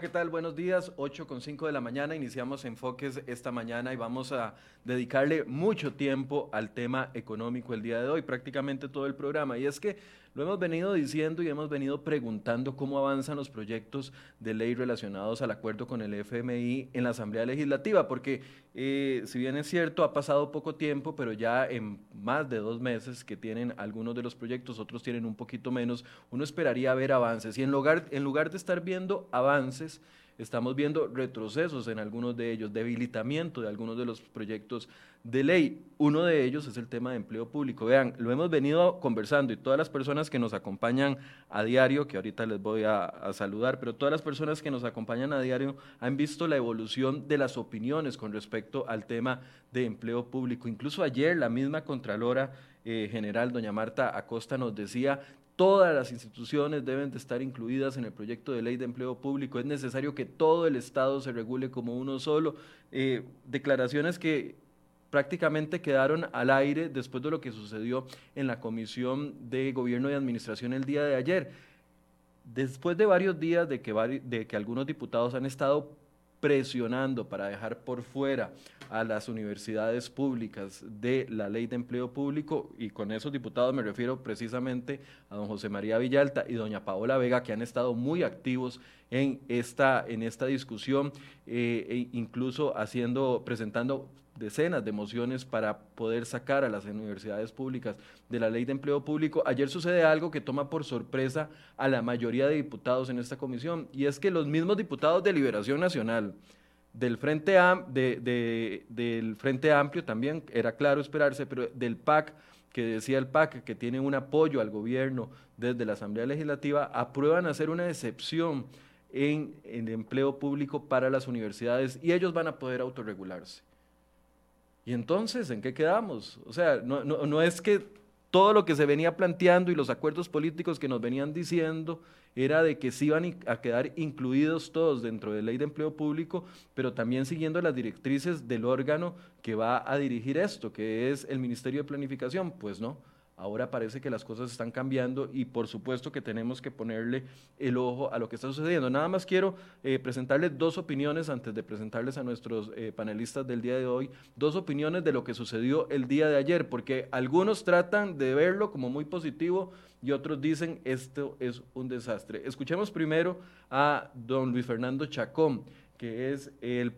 ¿qué tal? Buenos días. 8 con 5 de la mañana. Iniciamos Enfoques esta mañana y vamos a dedicarle mucho tiempo al tema económico el día de hoy, prácticamente todo el programa. Y es que lo hemos venido diciendo y hemos venido preguntando cómo avanzan los proyectos de ley relacionados al acuerdo con el FMI en la Asamblea Legislativa, porque eh, si bien es cierto, ha pasado poco tiempo, pero ya en más de dos meses que tienen algunos de los proyectos, otros tienen un poquito menos, uno esperaría ver avances. Y en lugar, en lugar de estar viendo avances, estamos viendo retrocesos en algunos de ellos, debilitamiento de algunos de los proyectos de ley. Uno de ellos es el tema de empleo público. Vean, lo hemos venido conversando y todas las personas que nos acompañan a diario, que ahorita les voy a, saludar, pero todas las personas que nos acompañan a diario han visto la evolución de las opiniones con respecto al tema de empleo público. Incluso ayer la misma Contralora eh, General, doña Marta Acosta, nos decía, todas las instituciones deben de estar incluidas en el proyecto de ley de empleo público. Es necesario que todo el Estado se regule como uno solo. Eh, declaraciones que prácticamente quedaron al aire después de lo que sucedió en la Comisión de Gobierno y Administración el día de ayer. Después de varios días de que, de que algunos diputados han estado presionando para dejar por fuera a las universidades públicas de la ley de empleo público, y con esos diputados me refiero precisamente a don José María Villalta y doña Paola Vega, que han estado muy activos en esta, en esta discusión, eh, e incluso haciendo, presentando decenas de mociones para poder sacar a las universidades públicas de la ley de empleo público. Ayer sucede algo que toma por sorpresa a la mayoría de diputados en esta comisión, y es que los mismos diputados de Liberación Nacional, del Frente, del Frente Amplio también, era claro esperarse, pero del PAC, que decía el PAC que tiene un apoyo al gobierno desde la Asamblea Legislativa, aprueban hacer una excepción en el empleo público para las universidades y ellos van a poder autorregularse. Y entonces, ¿en qué quedamos? O sea, no, no, es que todo lo que se venía planteando y los acuerdos políticos que nos venían diciendo era de que sí iban a quedar incluidos todos dentro de ley de empleo público, pero también siguiendo las directrices del órgano que va a dirigir esto, que es el Ministerio de Planificación. Pues no, Ahora parece que las cosas están cambiando y por supuesto que tenemos que ponerle el ojo a lo que está sucediendo. Nada más quiero eh, presentarles dos opiniones antes de presentarles a nuestros eh, panelistas del día de hoy, dos opiniones de lo que sucedió el día de ayer, porque algunos tratan de verlo como muy positivo y otros dicen esto es un desastre. Escuchemos primero a don Luis Fernando Chacón, que es el,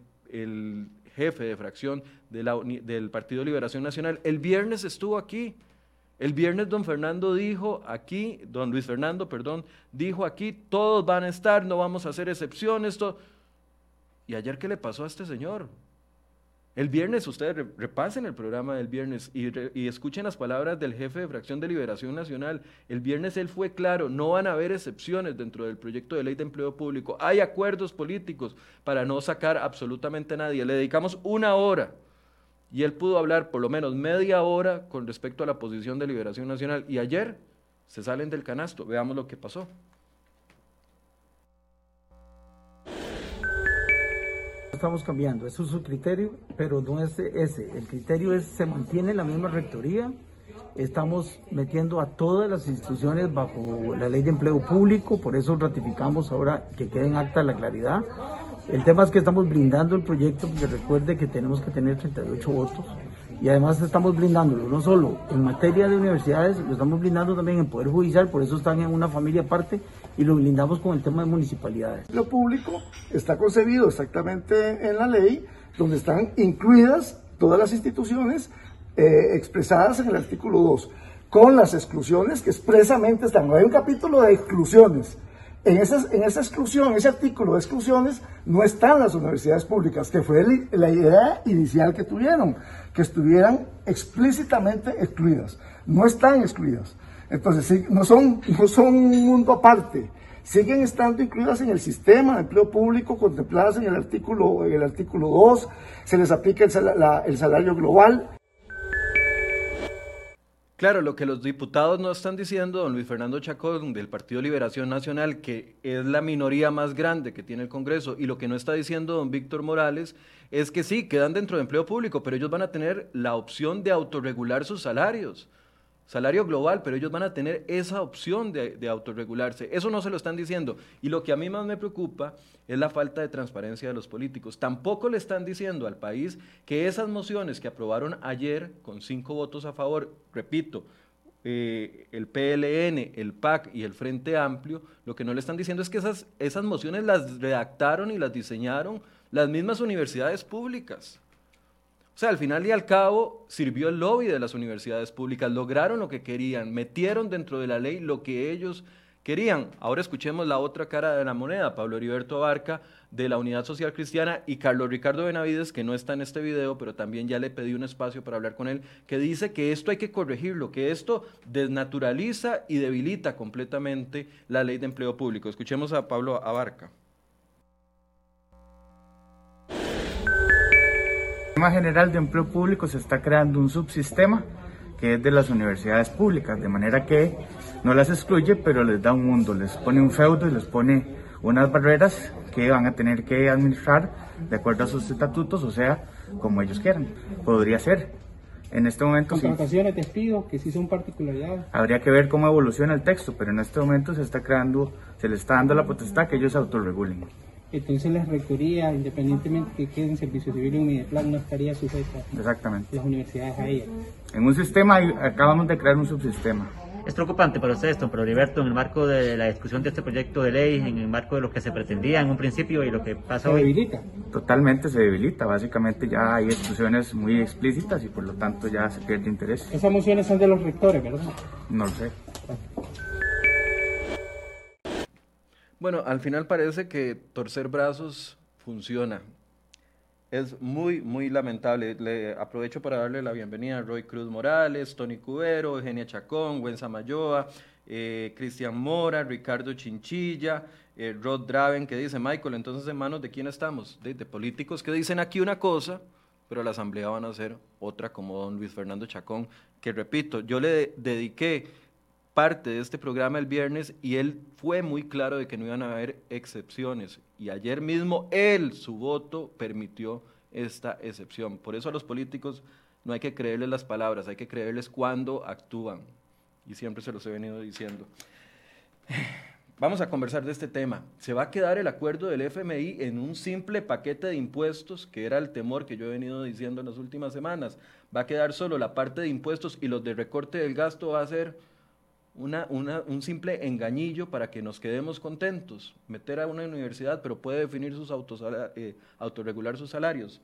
jefe de fracción del Partido Liberación Nacional. El viernes estuvo aquí el viernes don Fernando dijo aquí, don Luis Fernando, perdón, dijo aquí, todos van a estar, no vamos a hacer excepciones. ¿Y ayer qué le pasó a este señor? El viernes, ustedes repasen el programa del viernes y, y, escuchen las palabras del jefe de Fracción de Liberación Nacional. El viernes él fue claro, no van a haber excepciones dentro del proyecto de ley de empleo público. Hay acuerdos políticos para no sacar absolutamente a nadie. Le dedicamos una hora y él pudo hablar por lo menos media hora con respecto a la posición de Liberación Nacional. Y ayer se salen del canasto. Veamos lo que pasó. Estamos cambiando, eso es su criterio, pero no es ese. El criterio es, se mantiene la misma rectoría, estamos metiendo a todas las instituciones bajo la ley de empleo público, por eso ratificamos ahora que quede en acta la claridad. El tema es que estamos blindando el proyecto, porque recuerde que tenemos que tener 38 votos y además estamos blindándolo no solo en materia de universidades, lo estamos blindando también en Poder Judicial, por eso están en una familia aparte y lo blindamos con el tema de municipalidades. Lo público está concebido exactamente en la ley, donde están incluidas todas las instituciones eh, expresadas en el artículo 2, con las exclusiones que expresamente están. No hay un capítulo de exclusiones en esa, en esa exclusión, ese artículo de exclusiones, no están las universidades públicas, que fue la idea inicial que tuvieron, que estuvieran explícitamente excluidas. No están excluidas. Entonces, no son, no son un mundo aparte. Siguen estando incluidas en el sistema de empleo público contempladas en el artículo, en el artículo 2. Se les aplica el salario global. Claro, lo que los diputados no están diciendo, don Luis Fernando Chacón del Partido Liberación Nacional, que es la minoría más grande que tiene el Congreso, y lo que no está diciendo don Víctor Morales, es que sí, quedan dentro de empleo público, pero ellos van a tener la opción de autorregular sus salarios. Salario global, pero ellos van a tener esa opción de, de, autorregularse. Eso no se lo están diciendo. Y lo que a mí más me preocupa es la falta de transparencia de los políticos. Tampoco le están diciendo al país que esas mociones que aprobaron ayer con cinco votos a favor, repito, eh, el PLN, el PAC y el Frente Amplio, lo que no le están diciendo es que esas, esas mociones las redactaron y las diseñaron las mismas universidades públicas. O sea, al final y al cabo sirvió el lobby de las universidades públicas, lograron lo que querían, metieron dentro de la ley lo que ellos querían. Ahora escuchemos la otra cara de la moneda, Pablo Heriberto Abarca de la Unidad Social Cristiana y Carlos Ricardo Benavides, que no está en este video, pero también ya le pedí un espacio para hablar con él, que dice que esto hay que corregirlo, que esto desnaturaliza y debilita completamente la ley de empleo público. Escuchemos a Pablo Abarca. Sistema general de empleo público se está creando un subsistema que es de las universidades públicas, de manera que no las excluye, pero les da un mundo, les pone un feudo y les pone unas barreras que van a tener que administrar de acuerdo a sus estatutos, o sea, como ellos quieran. Podría ser. En este momento Contrataciones, sí. despidos, que sí son particularidades. Habría que ver cómo evoluciona el texto, pero en este momento se está creando, se le está dando la potestad que ellos autorregulen. Entonces la rectoría, independientemente que quede en servicio civil o en plan, no estaría sujeta Exactamente. las universidades a ella. En un sistema, acabamos de crear un subsistema. ¿Es preocupante para ustedes, don Pedro Heriberto, en el marco de la discusión de este proyecto de ley, en el marco de lo que se pretendía en un principio y lo que pasa ¿Se hoy? debilita? Totalmente se debilita, básicamente ya hay exclusiones muy explícitas y por lo tanto ya se pierde interés. Esas mociones son de los rectores, ¿verdad? No lo sé. Bueno, al final parece que torcer brazos funciona. Es muy, muy lamentable. Le aprovecho para darle la bienvenida a Roy Cruz Morales, Tony Cubero, Eugenia Chacón, Gwen Samayoa, eh, Cristian Mora, Ricardo Chinchilla, eh, Rod Draven, que dice, Michael, entonces en manos de quién estamos? De, políticos que dicen aquí una cosa, pero la asamblea van a hacer otra, como don Luis Fernando Chacón, que repito, yo le dediqué parte de este programa el viernes y él fue muy claro de que no iban a haber excepciones. Y ayer mismo él, su voto, permitió esta excepción. Por eso a los políticos no hay que creerles las palabras, hay que creerles cuando actúan. Y siempre se los he venido diciendo. Vamos a conversar de este tema. ¿Se va a quedar el acuerdo del FMI en un simple paquete de impuestos, que era el temor que yo he venido diciendo en las últimas semanas? ¿Va a quedar solo la parte de impuestos y los de recorte del gasto va a ser una, una, un simple engañillo para que nos quedemos contentos, meter a una universidad, pero puede definir sus autos, eh, autorregular sus salarios.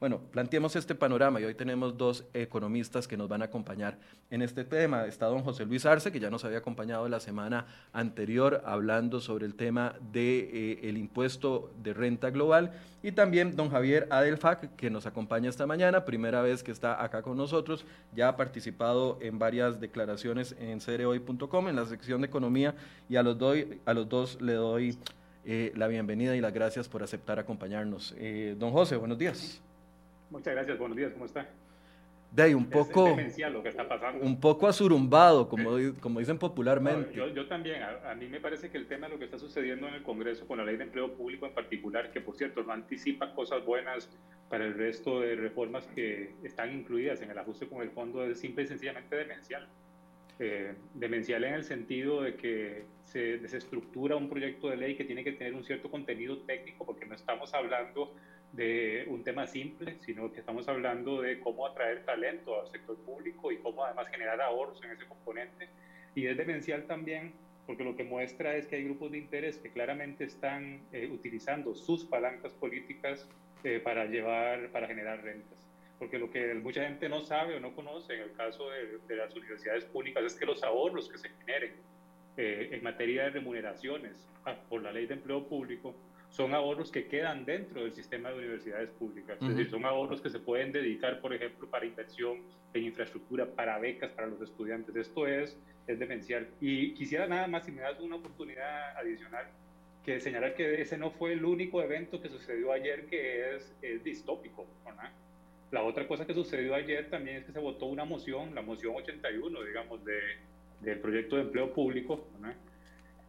Bueno, planteemos este panorama y hoy tenemos dos economistas que nos van a acompañar en este tema. Está don José Luis Arce, que ya nos había acompañado la semana anterior hablando sobre el tema del de, eh, impuesto de renta global, y también don Javier Adelfac, que nos acompaña esta mañana, primera vez que está acá con nosotros, ya ha participado en varias declaraciones en cereoy.com, en la sección de economía, y a los, doy, a los dos le doy eh, la bienvenida y las gracias por aceptar acompañarnos. Eh, don José, buenos días. Muchas gracias, buenos días, ¿cómo está? De ahí, un poco, es, lo que está pasando. un poco azurumbado, como, como dicen popularmente. No, yo, yo, también, a, a, mí me parece que el tema de lo que está sucediendo en el Congreso con la ley de empleo público en particular, que por cierto no anticipa cosas buenas para el resto de reformas que están incluidas en el ajuste con el fondo, es simple y sencillamente demencial. Eh, demencial en el sentido de que se desestructura un proyecto de ley que tiene que tener un cierto contenido técnico, porque no estamos hablando de un tema simple, sino que estamos hablando de cómo atraer talento al sector público y cómo además generar ahorros en ese componente. Y es demencial también porque lo que muestra es que hay grupos de interés que claramente están eh, utilizando sus palancas políticas eh, para llevar, para generar rentas. Porque lo que mucha gente no sabe o no conoce en el caso de, las universidades públicas es que los ahorros que se generen eh, en materia de remuneraciones ah, por la ley de empleo público son ahorros que quedan dentro del sistema de universidades públicas. Uh -huh. Es decir, son ahorros que se pueden dedicar, por ejemplo, para inversión en infraestructura, para becas para los estudiantes. Esto es, es demencial. Y quisiera nada más, si me das una oportunidad adicional, que señalar que ese no fue el único evento que sucedió ayer que es, es distópico. ¿verdad? La otra cosa que sucedió ayer también es que se votó una moción, la moción 81, digamos, de, del proyecto de empleo público, ¿verdad?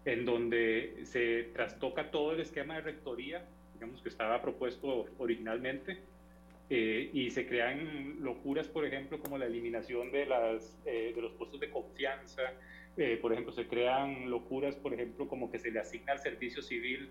En donde se trastoca todo el esquema de rectoría, digamos que estaba propuesto originalmente, eh, y se crean locuras, por ejemplo, como la eliminación de, las, de los puestos de confianza, por ejemplo, se crean locuras, por ejemplo, como que se le asigna al servicio civil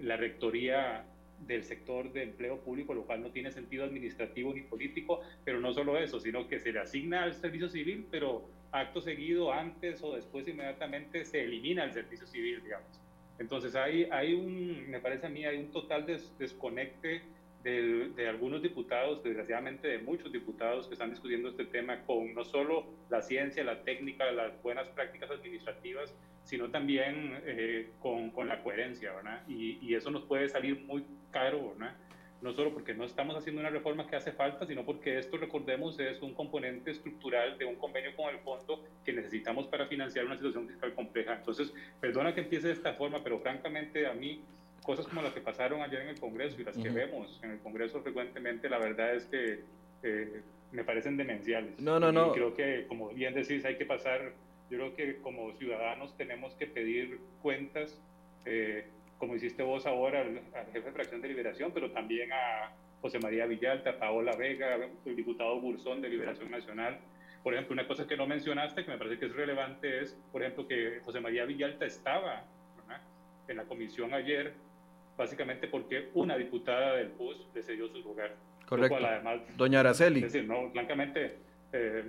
la rectoría del sector de empleo público, lo cual no tiene sentido administrativo ni político, pero no solo eso, sino que se le asigna al servicio civil, pero acto seguido, antes o después inmediatamente se elimina el servicio civil, digamos. Entonces hay, hay un, me parece a mí, hay un total desconecte de, de, algunos diputados, desgraciadamente de muchos diputados que están discutiendo este tema con no solo la ciencia, la técnica, las buenas prácticas administrativas, sino también eh, con, con, la coherencia, ¿verdad? Y, y, eso nos puede salir muy caro, ¿verdad? No solo porque no estamos haciendo una reforma que hace falta, sino porque esto, recordemos, es un componente estructural de un convenio con el fondo que necesitamos para financiar una situación fiscal compleja. Entonces, perdona que empiece de esta forma, pero francamente a mí cosas como las que pasaron ayer en el Congreso y las que vemos en el Congreso frecuentemente, la verdad es que eh, me parecen demenciales. No, no, no. Y creo que, como bien decís, hay que pasar yo creo que como ciudadanos tenemos que pedir cuentas, eh, como hiciste vos ahora al, jefe de fracción de Liberación, pero también a José María Villalta, a Paola Vega, el diputado Burzón de Liberación Nacional. Por ejemplo, una cosa que no mencionaste, que me parece que es relevante, es, por ejemplo, que José María Villalta estaba en la comisión ayer, básicamente porque una diputada del PUS le cedió su lugar. Correcto. además, Doña Araceli. Es decir, no, francamente, eh,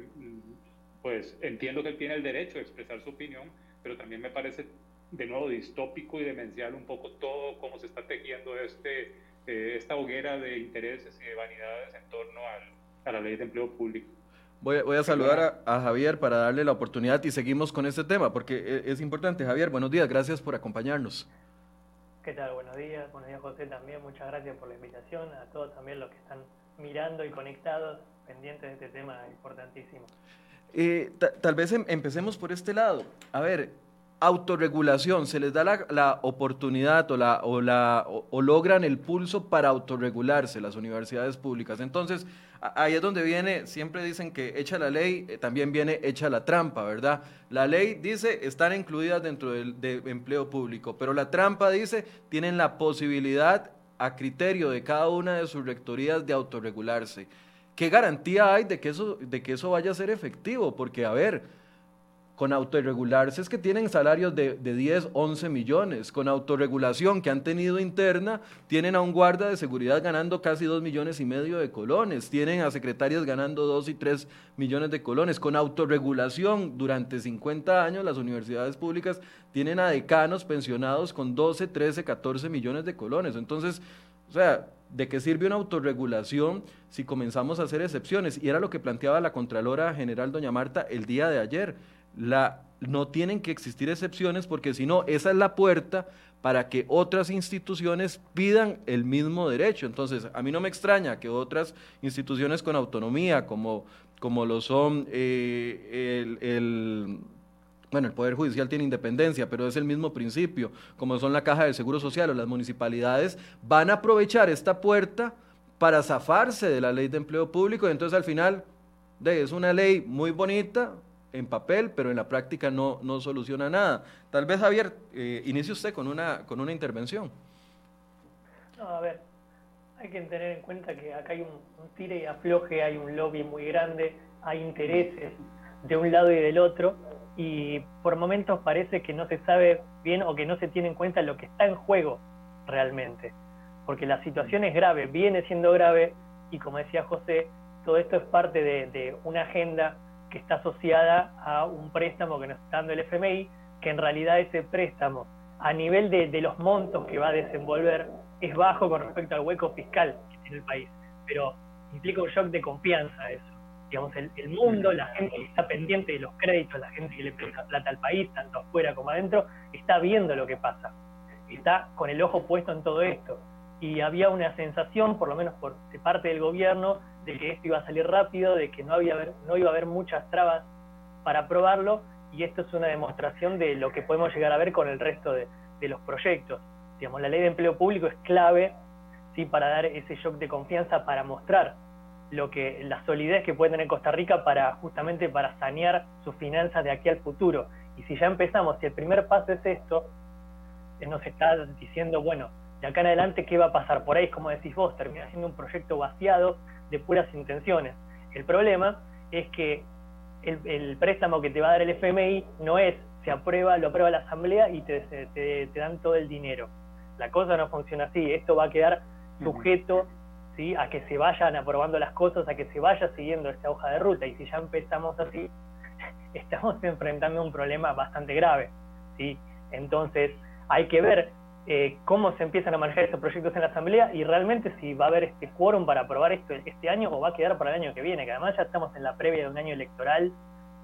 pues entiendo que él tiene el derecho a expresar su opinión, pero también me parece de nuevo distópico y demencial un poco todo cómo se está tejiendo este, eh, esta hoguera de intereses y de vanidades en torno a la ley de empleo público. Voy, voy a saludar a, Javier para darle la oportunidad y seguimos con este tema, porque e, es, importante. Javier, buenos días, gracias por acompañarnos. ¿Qué tal? Buenos días, buenos días José también, muchas gracias por la invitación, a todos también los que están mirando y conectados, pendientes de este tema importantísimo. Eh, tal vez em, empecemos por este lado. A ver, autorregulación, se les da la, oportunidad o, la, o, la, o, logran el pulso para autorregularse las universidades públicas. Entonces, ahí es donde viene, siempre dicen que echa la ley, eh, también viene echa la trampa, ¿verdad? La ley dice están incluidas dentro del de empleo público, pero la trampa dice tienen la posibilidad a criterio de cada una de sus rectorías de autorregularse. ¿Qué garantía hay de que eso, de que eso vaya a ser efectivo? Porque, a ver, con autorregularse es que tienen salarios de, de, 10, 11 millones. Con autorregulación que han tenido interna, tienen a un guarda de seguridad ganando casi 2 millones y medio de colones. Tienen a secretarias ganando 2 y 3 millones de colones. Con autorregulación durante 50 años, las universidades públicas tienen a decanos pensionados con 12, 13, 14 millones de colones. Entonces, o sea, ¿de qué sirve una autorregulación si comenzamos a hacer excepciones? Y era lo que planteaba la Contralora General Doña Marta el día de ayer. No tienen que existir excepciones porque si no, esa es la puerta para que otras instituciones pidan el mismo derecho. Entonces, a mí no me extraña que otras instituciones con autonomía, como, como lo son eh, el bueno, el Poder Judicial tiene independencia, pero es el mismo principio, como son la Caja del Seguro Social o las municipalidades, van a aprovechar esta puerta para zafarse de la ley de empleo público y entonces al final es una ley muy bonita en papel, pero en la práctica no, no soluciona nada. Tal vez, Javier, eh, inicie usted con una, con una intervención. A ver, hay que tener en cuenta que acá hay un tire y afloje, hay un lobby muy grande, hay intereses de un lado y del otro y por momentos parece que no se sabe bien o que no se tiene en cuenta lo que está en juego realmente. Porque la situación es grave, viene siendo grave y como decía José, todo esto es parte de, una agenda que está asociada a un préstamo que nos está dando el FMI, que en realidad ese préstamo a nivel de, los montos que va a desenvolver es bajo con respecto al hueco fiscal que tiene el país, pero implica un shock de confianza eso. Digamos, el, mundo, la gente que está pendiente de los créditos, la gente que le presta plata al país, tanto afuera como adentro, está viendo lo que pasa, está con el ojo puesto en todo esto. Y había una sensación, por lo menos por de parte del gobierno, de que esto iba a salir rápido, de que no, había, no iba a haber muchas trabas para aprobarlo, y esto es una demostración de lo que podemos llegar a ver con el resto de, de los proyectos. Digamos, la ley de empleo público es clave ¿sí? para dar ese shock de confianza, para mostrar lo que la solidez que puede tener Costa Rica para justamente para sanear sus finanzas de aquí al futuro. Y si ya empezamos, si el primer paso es esto, nos está diciendo, bueno, de acá en adelante, ¿qué va a pasar? Por ahí, como decís vos, termina siendo un proyecto vaciado de puras intenciones. El problema es que el, préstamo que te va a dar el FMI no es, se aprueba, lo aprueba la Asamblea y te, te, dan todo el dinero. La cosa no funciona así, esto va a quedar sujeto ¿sí? a que se vayan aprobando las cosas, a que se vaya siguiendo esta hoja de ruta. Y si ya empezamos así, estamos enfrentando un problema bastante grave. ¿sí? Entonces, hay que ver eh, cómo se empiezan a manejar estos proyectos en la Asamblea y realmente si va a haber este quórum para aprobar esto este año o va a quedar para el año que viene, que además ya estamos en la previa de un año electoral,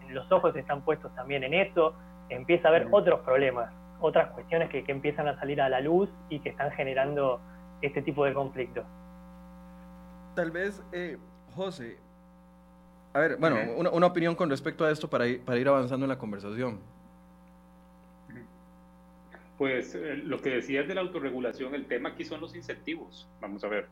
los ojos están puestos también en eso, empieza a haber otros problemas, otras cuestiones que, empiezan a salir a la luz y que están generando este tipo de conflictos. Tal vez, eh, José, a ver, bueno, una, una, opinión con respecto a esto para ir, para ir avanzando en la conversación. Pues eh, lo que decías de la autorregulación, el tema aquí son los incentivos. Vamos a ver.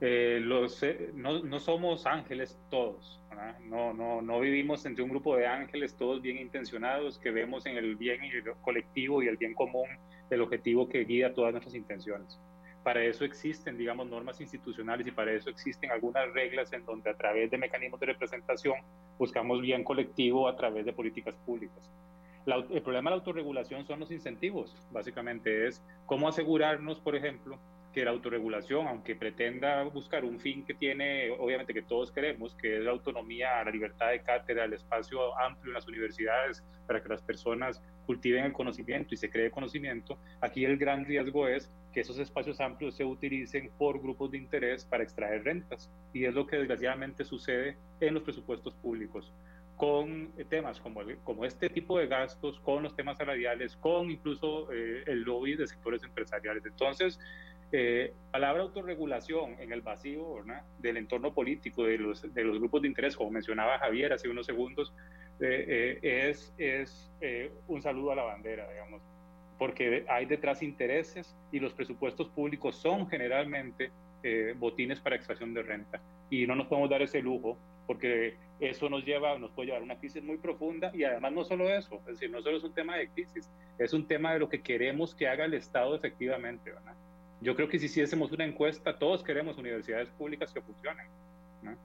Eh, los, eh, no, no, somos ángeles todos, no, no, no vivimos entre un grupo de ángeles todos bien intencionados que vemos en el bien colectivo y el bien común el objetivo que guía todas nuestras intenciones. Para eso existen, digamos, normas institucionales y para eso existen algunas reglas en donde a través de mecanismos de representación buscamos bien colectivo a través de políticas públicas el problema de la autorregulación son los incentivos, básicamente es cómo asegurarnos, por ejemplo, que la autorregulación, aunque pretenda buscar un fin que tiene, obviamente que todos queremos, que es la autonomía, la libertad de cátedra, el espacio amplio en las universidades para que las personas cultiven el conocimiento y se cree conocimiento, aquí el gran riesgo es que esos espacios amplios se utilicen por grupos de interés para extraer rentas. Y es lo que desgraciadamente sucede en los presupuestos públicos con temas como, como este tipo de gastos, con los temas salariales, con incluso eh, el lobby de sectores empresariales. Entonces, eh, palabra autorregulación en el vacío del entorno político, de los, de los grupos de interés, como mencionaba Javier hace unos segundos, eh, eh, es, es un saludo a la bandera, digamos, porque hay detrás intereses y los presupuestos públicos son generalmente botines para extracción de renta y no nos podemos dar ese lujo porque eso nos lleva, nos puede llevar a una crisis muy profunda y además no solo eso, es decir, no solo es un tema de crisis, es un tema de lo que queremos que haga el Estado efectivamente, ¿verdad? Yo creo que si hiciésemos una encuesta, todos queremos universidades públicas que funcionen, ¿no?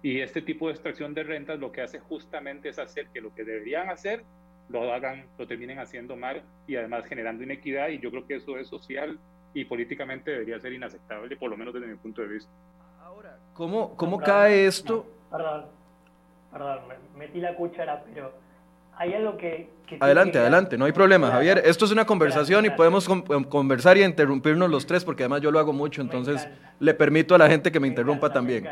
Y este tipo de extracción de rentas lo que hace justamente es hacer que lo que deberían hacer lo hagan, lo terminen haciendo mal y además generando inequidad y yo creo que eso es social y políticamente debería ser inaceptable, por lo menos desde mi punto de vista. Ahora, ¿cómo, cómo cae esto? Perdón, perdón, metí la cuchara, pero hay algo que... adelante, adelante, no hay problema, Javier. Esto es una conversación y podemos em, conversar y interrumpirnos los tres, porque además yo lo hago mucho, entonces le permito a la gente que me, interrumpa también.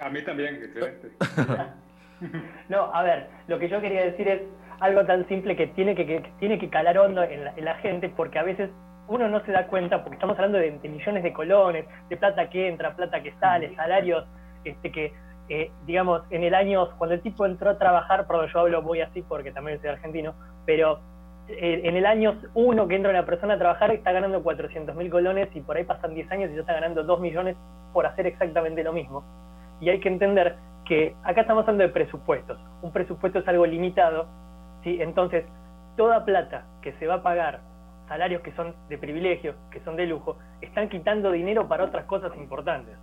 A mí también, excelente. no, a ver, lo que yo quería decir es algo tan simple que tiene que, tiene que calar hondo en la, en la, gente, porque a veces uno no se da cuenta, porque estamos hablando de, de millones de colones, de plata que entra, plata que sale, salarios este, que eh, digamos, en el año, cuando el tipo entró a trabajar, perdón, yo hablo muy así porque también soy argentino, pero eh, en el año uno que entra una persona a trabajar está ganando 400 mil colones y por ahí pasan 10 años y ya está ganando 2 millones por hacer exactamente lo mismo. Y hay que entender que acá estamos hablando de presupuestos. Un presupuesto es algo limitado, ¿sí? entonces toda plata que se va a pagar, salarios que son de privilegio, que son de lujo, están quitando dinero para otras cosas importantes.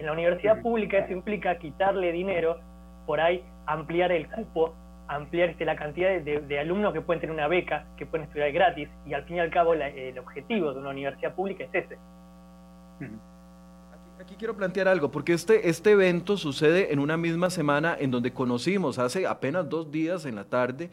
En la universidad pública eso implica quitarle dinero, por ahí ampliar el cupo, ampliar este, la cantidad de, alumnos que pueden tener una beca, que pueden estudiar gratis, y al fin y al cabo el objetivo de una universidad pública es ese. Aquí, quiero plantear algo, porque este, este evento sucede en una misma semana en donde conocimos hace apenas dos días en la tarde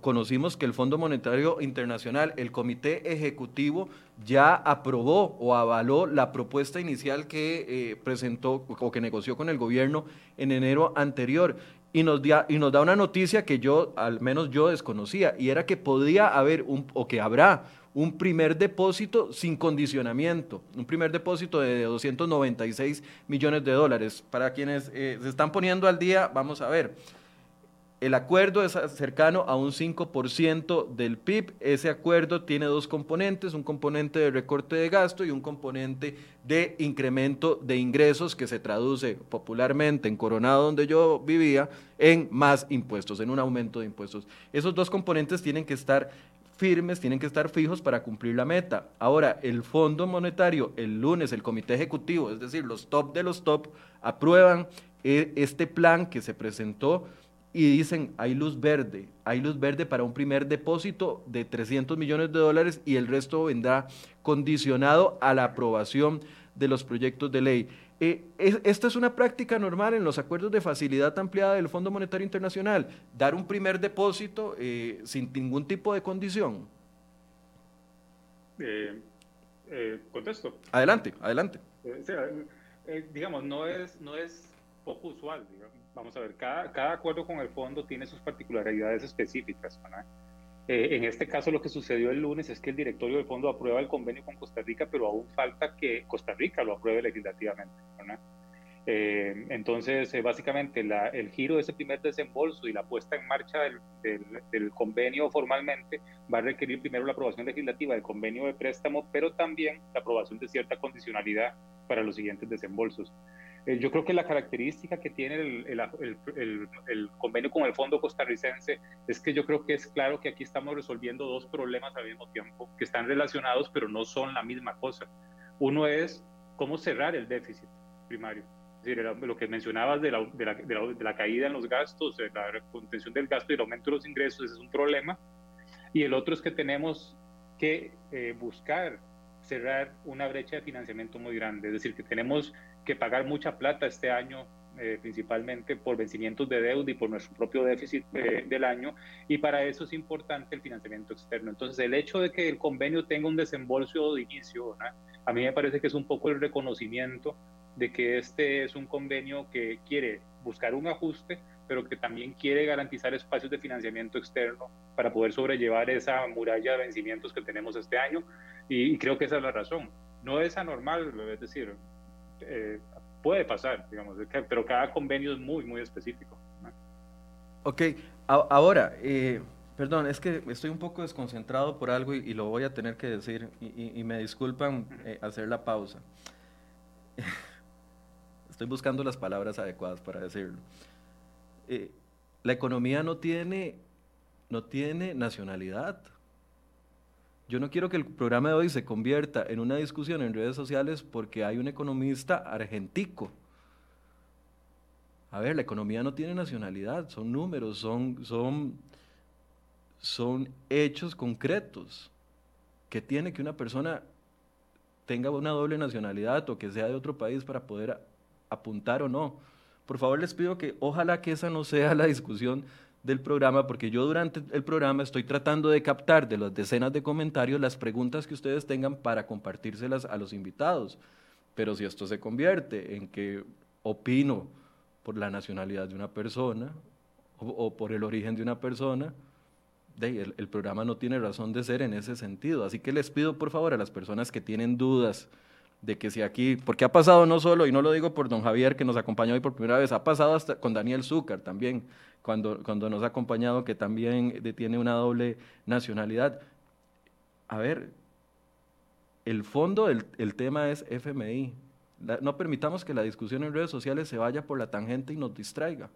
conocimos que el Fondo Monetario Internacional, el Comité Ejecutivo, ya aprobó o avaló la propuesta inicial que eh, presentó o que negoció con el gobierno en enero anterior. Y nos, y nos da una noticia que yo, al menos yo desconocía, y era que podría haber un, o que habrá un primer depósito sin condicionamiento, un primer depósito de 296 millones de dólares. Para quienes eh, se están poniendo al día, vamos a ver. El acuerdo es cercano a un 5% del PIB. Ese acuerdo tiene dos componentes, un componente de recorte de gasto y un componente de incremento de ingresos que se traduce popularmente en Coronado, donde yo vivía, en más impuestos, en un aumento de impuestos. Esos dos componentes tienen que estar firmes, tienen que estar fijos para cumplir la meta. Ahora, el Fondo Monetario, el lunes, el Comité Ejecutivo, es decir, los top de los top, aprueban eh, este plan que se presentó y dicen, hay luz verde, hay luz verde para un primer depósito de 300 millones de dólares y el resto vendrá condicionado a la aprobación de los proyectos de ley. Eh, esta es una práctica normal en los acuerdos de facilidad ampliada del Fondo Monetario Internacional, dar un primer depósito eh, sin ningún tipo de condición. Eh, contesto. Adelante, adelante. digamos, no es, no es poco usual. Vamos a ver, cada, cada acuerdo con el fondo tiene sus particularidades específicas. Eh, en este caso, lo que sucedió el lunes es que el directorio del fondo aprueba el convenio con Costa Rica, pero aún falta que Costa Rica lo apruebe legislativamente. Eh, entonces, eh, básicamente, el giro de ese primer desembolso y la puesta en marcha del, del, convenio formalmente va a requerir primero la aprobación legislativa del convenio de préstamo, pero también la aprobación de cierta condicionalidad para los siguientes desembolsos. Eh, yo creo que la característica que tiene el, convenio con el Fondo Costarricense es que yo creo que es claro que aquí estamos resolviendo dos problemas al mismo tiempo, que están relacionados, pero no son la misma cosa. Uno es cómo cerrar el déficit primario. Es decir, lo que mencionabas de la, caída en los gastos, de la contención del gasto y el aumento de los ingresos, ese es un problema. Y el otro es que tenemos que eh, buscar cerrar una brecha de financiamiento muy grande. Es decir, que tenemos que pagar mucha plata este año, eh, principalmente por vencimientos de deuda y por nuestro propio déficit eh, del año, y para eso es importante el financiamiento externo. Entonces, el hecho de que el convenio tenga un desembolso de inicio, a mí me parece que es un poco el reconocimiento de que este es un convenio que quiere buscar un ajuste, pero que también quiere garantizar espacios de financiamiento externo para poder sobrellevar esa muralla de vencimientos que tenemos este año. Y, y creo que esa es la razón. No es anormal, es decir, eh, puede pasar, digamos, pero cada convenio es muy, muy específico. Ok, ahora, eh, perdón, es que estoy un poco desconcentrado por algo y, lo voy a tener que decir y, me disculpan eh, hacer la pausa. estoy buscando las palabras adecuadas para decirlo. la economía no tiene, no tiene nacionalidad. Yo no quiero que el programa de hoy se convierta en una discusión en redes sociales porque hay un economista argentico. A ver, la economía no tiene nacionalidad, son números, son, son, son hechos concretos que tiene que una persona tenga una doble nacionalidad o que sea de otro país para poder apuntar o no. Por favor, les pido que ojalá que esa no sea la discusión del programa, porque yo durante el programa estoy tratando de captar de las decenas de comentarios las preguntas que ustedes tengan para compartírselas a los invitados. Pero si esto se convierte en que opino por la nacionalidad de una persona o, por el origen de una persona, el, el programa no tiene razón de ser en ese sentido. Así que les pido por favor a las personas que tienen dudas, de que si aquí, porque ha pasado no solo, y no lo digo por don Javier que nos acompañó hoy por primera vez, ha pasado hasta con Daniel Zúcar también, cuando, cuando nos ha acompañado, que también tiene una doble nacionalidad. A ver, el fondo del el tema es FMI. no permitamos que la discusión en redes sociales se vaya por la tangente y nos distraiga.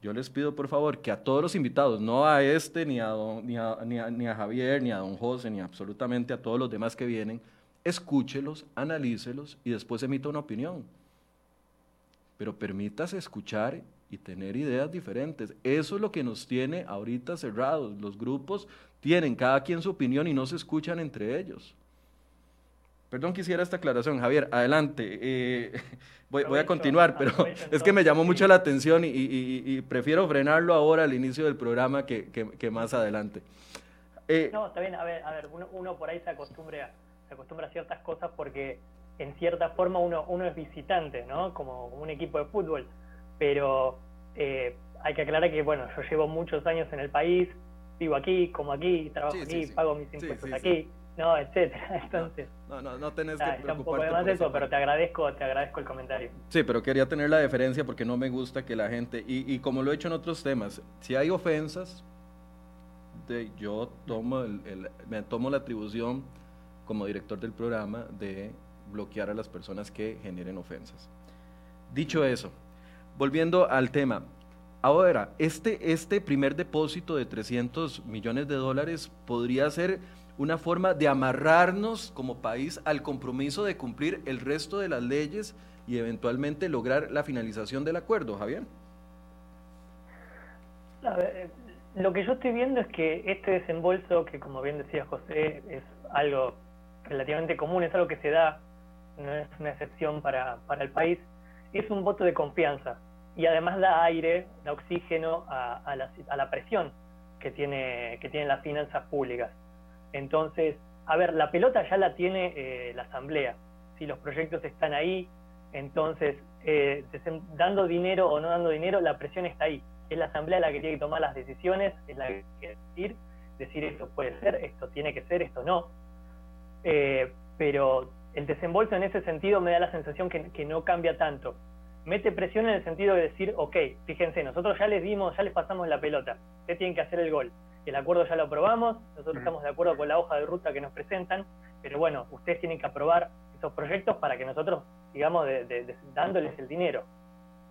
Yo les pido por favor que a todos los invitados, no a este, ni a, ni, a, ni a Javier, ni a don José, ni absolutamente a todos los demás que vienen, escúchelos, analícelos y después emita una opinión. Pero permítase escuchar y tener ideas diferentes. Eso es lo que nos tiene ahorita cerrados. Los grupos tienen cada quien su opinión y no se escuchan entre ellos. Perdón, quisiera esta aclaración. Javier, adelante. Eh, voy, a continuar, pero es que me llamó mucho la atención y, prefiero frenarlo ahora al inicio del programa que, más adelante. Eh, no, está bien. A ver, a ver uno, uno por ahí se acostumbra se acostumbra a ciertas cosas porque en cierta forma uno, uno es visitante, ¿no? Como un equipo de fútbol. Pero eh, hay que aclarar que, bueno, yo llevo muchos años en el país, vivo aquí, como aquí, trabajo aquí, pago mis impuestos aquí, no, etcétera. Entonces, no, no, no tenés que preocuparte un poco de más eso, pero te agradezco, te agradezco el comentario. Sí, pero quería tener la deferencia porque no me gusta que la gente, y, y como lo he hecho en otros temas, si hay ofensas, de, yo tomo el, me tomo la atribución como director del programa de bloquear a las personas que generen ofensas. Dicho eso, volviendo al tema, Ahora, este, este primer depósito de 300 millones de dólares podría ser una forma de amarrarnos como país al compromiso de cumplir el resto de las leyes y eventualmente lograr la finalización del acuerdo, Javier. lo que yo estoy viendo es que este desembolso, que como bien decía José, es algo relativamente común, es algo que se da, no es una excepción para, para el país, es un voto de confianza y además da aire, da oxígeno a, la, presión que, tiene, que tienen las finanzas públicas. Entonces, a ver, la pelota ya la tiene eh, la Asamblea. Si los proyectos están ahí, entonces, eh, dando dinero o no dando dinero, la presión está ahí. Es la Asamblea la que tiene que tomar las decisiones, es la que tiene que decir, decir esto puede ser, esto tiene que ser, esto no. Eh, pero el desembolso en ese sentido me da la sensación que, que no cambia tanto. Mete presión en el sentido de decir, ok, fíjense, nosotros ya les dimos, ya les pasamos la pelota, ustedes tienen que hacer el gol el acuerdo ya lo aprobamos, nosotros estamos de acuerdo con la hoja de ruta que nos presentan, pero bueno, ustedes tienen que aprobar esos proyectos para que nosotros sigamos dándoles el dinero.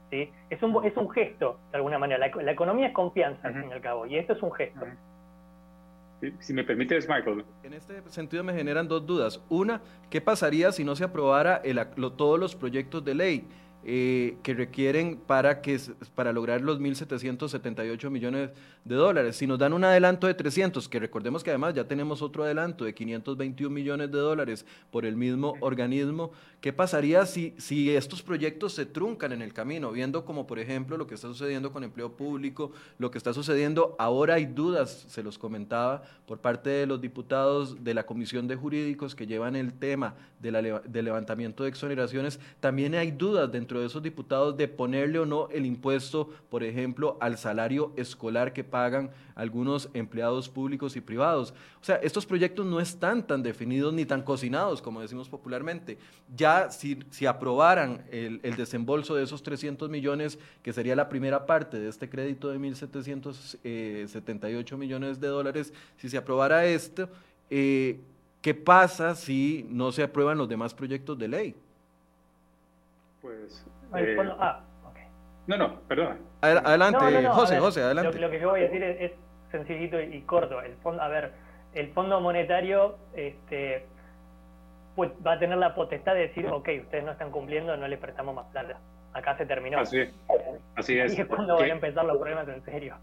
¿sí? Es, un, es un gesto, de alguna manera. La, economía es confianza, al fin y al cabo, y esto es un gesto. Si me permites, Michael. En este sentido me generan dos dudas. Una, ¿qué pasaría si no se aprobara el, todos los proyectos de ley? Eh, que requieren para, que, para lograr los 1.778 millones de dólares. Si nos dan un adelanto de 300, que recordemos que además ya tenemos otro adelanto de 521 millones de dólares por el mismo organismo, ¿qué pasaría si, si estos proyectos se truncan en el camino? Viendo como por ejemplo lo que está sucediendo con empleo público, lo que está sucediendo, ahora hay dudas, se los comentaba, por parte de los diputados de la Comisión de Jurídicos que llevan el tema de la, del levantamiento de exoneraciones, también hay dudas dentro de esos diputados de ponerle o no el impuesto, por ejemplo, al salario escolar que pagan algunos empleados públicos y privados. O sea, estos proyectos no están tan definidos ni tan cocinados, como decimos popularmente. Ya si, si aprobaran el, el desembolso de esos 300 millones, que sería la primera parte de este crédito de 1.778 millones de dólares, si se aprobara esto, eh, ¿qué pasa si no se aprueban los demás proyectos de ley? Pues. Eh, ah, No, no, perdón. Adelante, José, José, adelante. Lo, que yo voy a decir es, sencillito y, corto. El fondo, a ver, el Fondo Monetario este, pues, va a tener la potestad de decir, ok, ustedes no están cumpliendo, no les prestamos más plata. Acá se terminó. Así es. Así es. Y es cuando van a empezar los problemas en serio.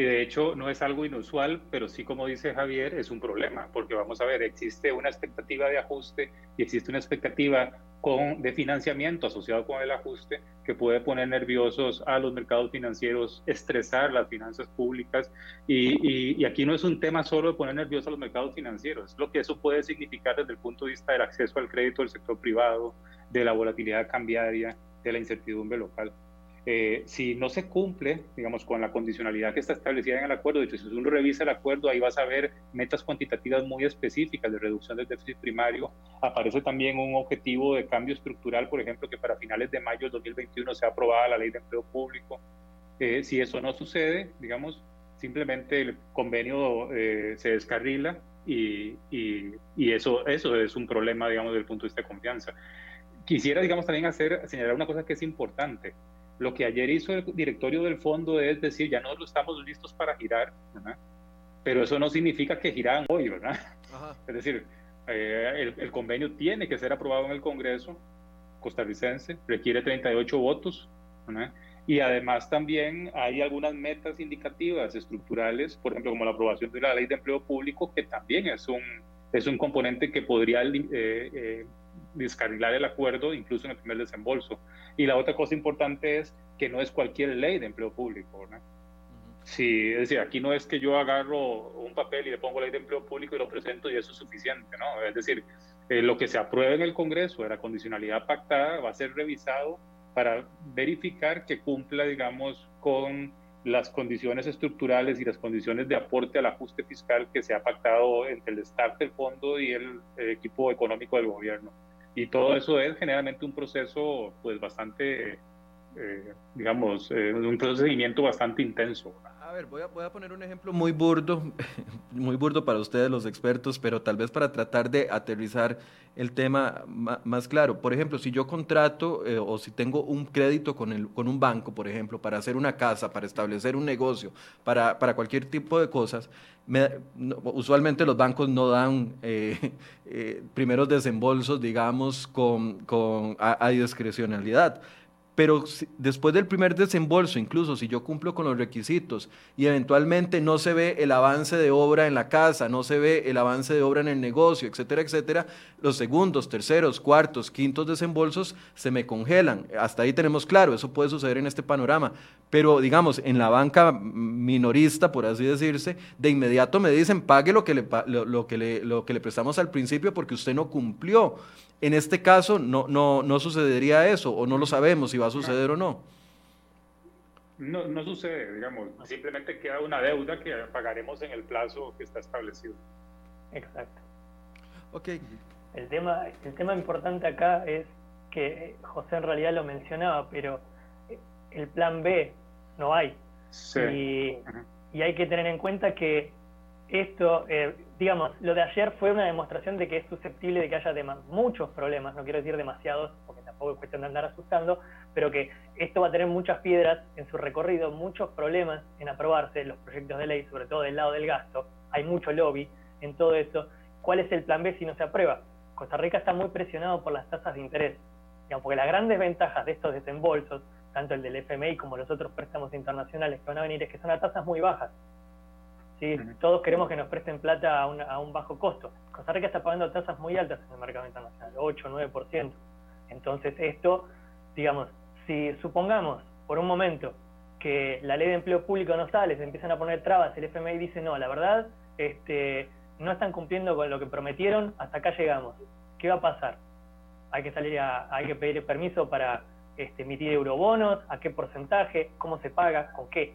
Y de hecho no es algo inusual, pero sí como dice Javier, es un problema, porque vamos a ver, existe una expectativa de ajuste y existe una expectativa con, de financiamiento asociado con el ajuste que puede poner nerviosos a los mercados financieros, estresar las finanzas públicas. Y, y, aquí no es un tema solo de poner nerviosos a los mercados financieros, lo que eso puede significar desde el punto de vista del acceso al crédito del sector privado, de la volatilidad cambiaria, de la incertidumbre local. Eh, si no se cumple, digamos, con la condicionalidad que está establecida en el acuerdo, de hecho, si uno revisa el acuerdo, ahí vas a ver metas cuantitativas muy específicas de reducción del déficit primario. Aparece también un objetivo de cambio estructural, por ejemplo, que para finales de mayo del 2021 sea aprobada la ley de empleo público. Eh, si eso no sucede, digamos, simplemente el convenio eh, se descarrila y, y, y, eso, eso es un problema, digamos, desde el punto de vista de confianza. Quisiera, digamos, también hacer, señalar una cosa que es importante. Lo que ayer hizo el directorio del fondo es decir, ya no estamos listos para girar, pero eso no significa que giraran hoy, ¿verdad? Es decir, eh, el, convenio tiene que ser aprobado en el Congreso costarricense, requiere 38 votos, y además también hay algunas metas indicativas estructurales, por ejemplo, como la aprobación de la ley de empleo público, que también es un, es un componente que podría eh, eh, descarrilar el acuerdo incluso en el primer desembolso. Y la otra cosa importante es que no es cualquier ley de empleo público. ¿no? Sí, es decir, aquí no es que yo agarro un papel y le pongo ley de empleo público y lo presento y eso es suficiente, ¿no? Es decir, eh, lo que se apruebe en el Congreso de la condicionalidad pactada va a ser revisado para verificar que cumpla, digamos, con las condiciones estructurales y las condiciones de aporte al ajuste fiscal que se ha pactado entre el staff del fondo y el equipo económico del gobierno. Y todo eso es generalmente un proceso, pues bastante, eh, digamos, eh, un procedimiento bastante intenso. A ver, voy a, voy a poner un ejemplo muy burdo, muy burdo para ustedes los expertos, pero tal vez para tratar de aterrizar el tema más claro. Por ejemplo, si yo contrato eh, o si tengo un crédito con, el, con un banco, por ejemplo, para hacer una casa, para establecer un negocio, para, para cualquier tipo de cosas, usualmente los bancos no dan eh, eh, primeros desembolsos, digamos, con, con a discrecionalidad pero después del primer desembolso, incluso si yo cumplo con los requisitos y eventualmente no se ve el avance de obra en la casa, no se ve el avance de obra en el negocio, etcétera, etcétera, los segundos, terceros, cuartos, quintos desembolsos se me congelan. Hasta ahí tenemos claro, eso puede suceder en este panorama. Pero digamos, en la banca minorista, por así decirse, de inmediato me dicen, pague lo que le, lo, que le, lo que le prestamos al principio porque usted no cumplió. En este caso no, no, no sucedería eso, o no lo sabemos si va suceder o no. No, no sucede, digamos, simplemente queda una deuda que pagaremos en el plazo que está establecido. Exacto. Ok. El tema, el tema importante acá es que José en realidad lo mencionaba, pero el plan B no hay. Sí. Y, y hay que tener en cuenta que esto, eh, digamos, lo de ayer fue una demostración de que es susceptible de que haya muchos problemas, no quiero decir demasiados, porque tampoco es cuestión de andar asustando, pero que esto va a tener muchas piedras en su recorrido, muchos problemas en aprobarse los proyectos de ley, sobre todo del lado del gasto. Hay mucho lobby en todo esto. ¿Cuál es el plan B si no se aprueba? Costa Rica está muy presionado por las tasas de interés, digamos, porque las grandes ventajas de estos desembolsos, tanto el del FMI como los otros préstamos internacionales que van a venir, es que son a tasas muy bajas ¿sí? Todos queremos que nos presten plata a, un bajo costo. Costa Rica está pagando tasas muy altas en el mercado internacional, 8 o 9%. Entonces esto, digamos, si supongamos por un momento que la ley de empleo público no sale, se empiezan a poner trabas, el FMI dice, no, la verdad, este, no están cumpliendo con lo que prometieron, hasta acá llegamos. ¿Qué va a pasar? Hay que salir a, hay que pedir permiso para este, emitir eurobonos, a qué porcentaje, cómo se paga, con qué.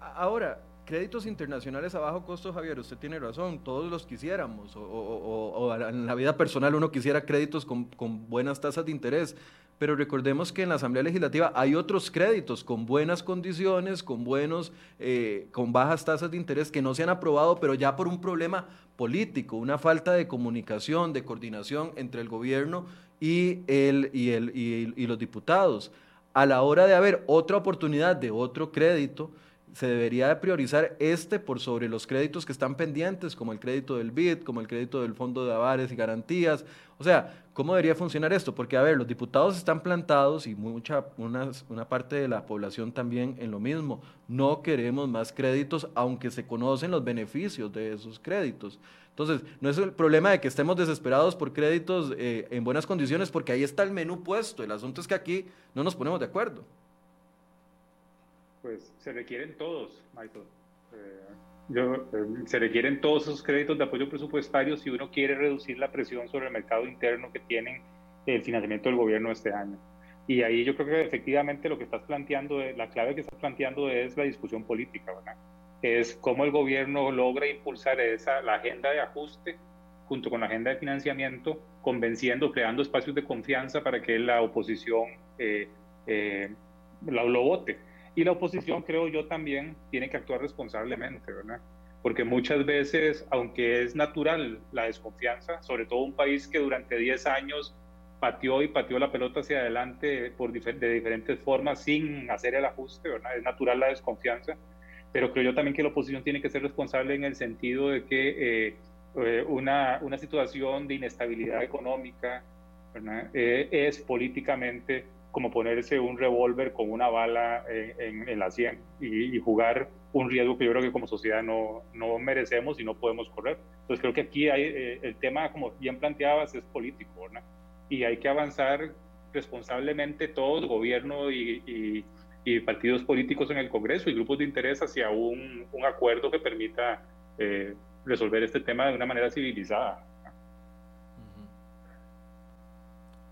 Ahora, Créditos internacionales a bajo costo, Javier, usted tiene razón, todos los quisiéramos, o, en la vida personal uno quisiera créditos con, buenas tasas de interés, pero recordemos que en la Asamblea Legislativa hay otros créditos con buenas condiciones, con buenos, eh, con bajas tasas de interés que no se han aprobado, pero ya por un problema político, una falta de comunicación, de coordinación entre el gobierno y, el, y, el, y los diputados. A la hora de haber otra oportunidad de otro crédito, se debería de priorizar este por sobre los créditos que están pendientes, como el crédito del BID, como el crédito del Fondo de Avares y Garantías. O sea, ¿cómo debería funcionar esto? Porque, a ver, los diputados están plantados y mucha, una, una parte de la población también en lo mismo. No queremos más créditos, aunque se conocen los beneficios de esos créditos. Entonces, no es el problema de que estemos desesperados por créditos eh, en buenas condiciones, porque ahí está el menú puesto. El asunto es que aquí no nos ponemos de acuerdo pues se requieren todos, Michael. Eh, eh, se requieren todos esos créditos de apoyo presupuestario si uno quiere reducir la presión sobre el mercado interno que tienen el financiamiento del gobierno este año. Y ahí yo creo que efectivamente lo que estás planteando, la clave que estás planteando es la discusión política, ¿verdad? Es cómo el gobierno logra impulsar esa, la agenda de ajuste junto con la agenda de financiamiento, convenciendo, creando espacios de confianza para que la oposición eh, lo vote. Y la oposición, creo yo, también tiene que actuar responsablemente, ¿verdad? Porque muchas veces, aunque es natural la desconfianza, sobre todo un país que durante 10 años pateó y pateó la pelota hacia adelante por de diferentes formas sin hacer el ajuste, ¿verdad? Es natural la desconfianza, pero creo yo también que la oposición tiene que ser responsable en el sentido de que eh, eh, una, una, situación de inestabilidad económica eh, es políticamente como ponerse un revólver con una bala en, en, la sien y, jugar un riesgo que yo creo que como sociedad no, no merecemos y no podemos correr. Entonces creo que aquí hay, eh, el tema, como bien planteabas, es político, ¿verdad? Y hay que avanzar responsablemente todos, gobierno y, y, partidos políticos en el Congreso y grupos de interés hacia un, un acuerdo que permita eh, resolver este tema de una manera civilizada.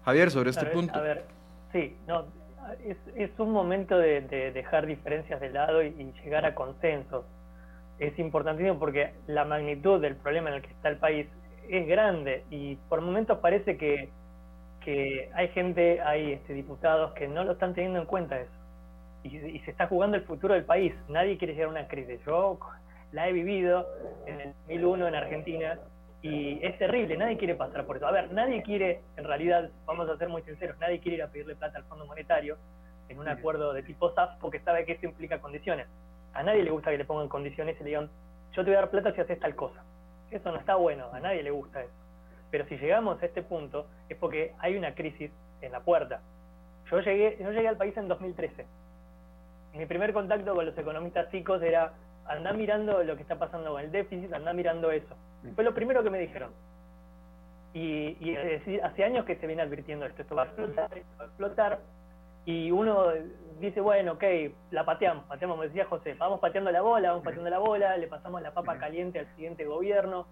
Javier, sobre este punto. A ver, Sí, no, es, es un momento de, dejar diferencias de lado y, llegar a consensos. Es importantísimo porque la magnitud del problema en el que está el país es grande y por momentos parece que, que hay gente, hay este, diputados que no lo están teniendo en cuenta eso. y, se está jugando el futuro del país. Nadie quiere llegar a una crisis. Yo la he vivido en el 2001 en Argentina y es terrible, nadie quiere pasar por eso. A ver, nadie quiere, en realidad, vamos a ser muy sinceros, nadie quiere ir a pedirle plata al Fondo Monetario en un acuerdo de tipo SAF porque sabe que eso implica condiciones. A nadie le gusta que le pongan condiciones y le digan, yo te voy a dar plata si haces tal cosa. Eso no está bueno, a nadie le gusta eso. Pero si llegamos a este punto es porque hay una crisis en la puerta. Yo llegué, yo llegué al país en 2013 mi primer contacto con los economistas chicos era andá mirando lo que está pasando con el déficit, andá mirando eso. Fue lo primero que me dijeron. Y, y hace años que se viene advirtiendo esto, esto va a explotar, esto va a explotar. Y uno dice, bueno, ok, la pateamos, pateamos, me decía José, vamos pateando la bola, vamos pateando la bola, le pasamos la papa caliente al siguiente gobierno,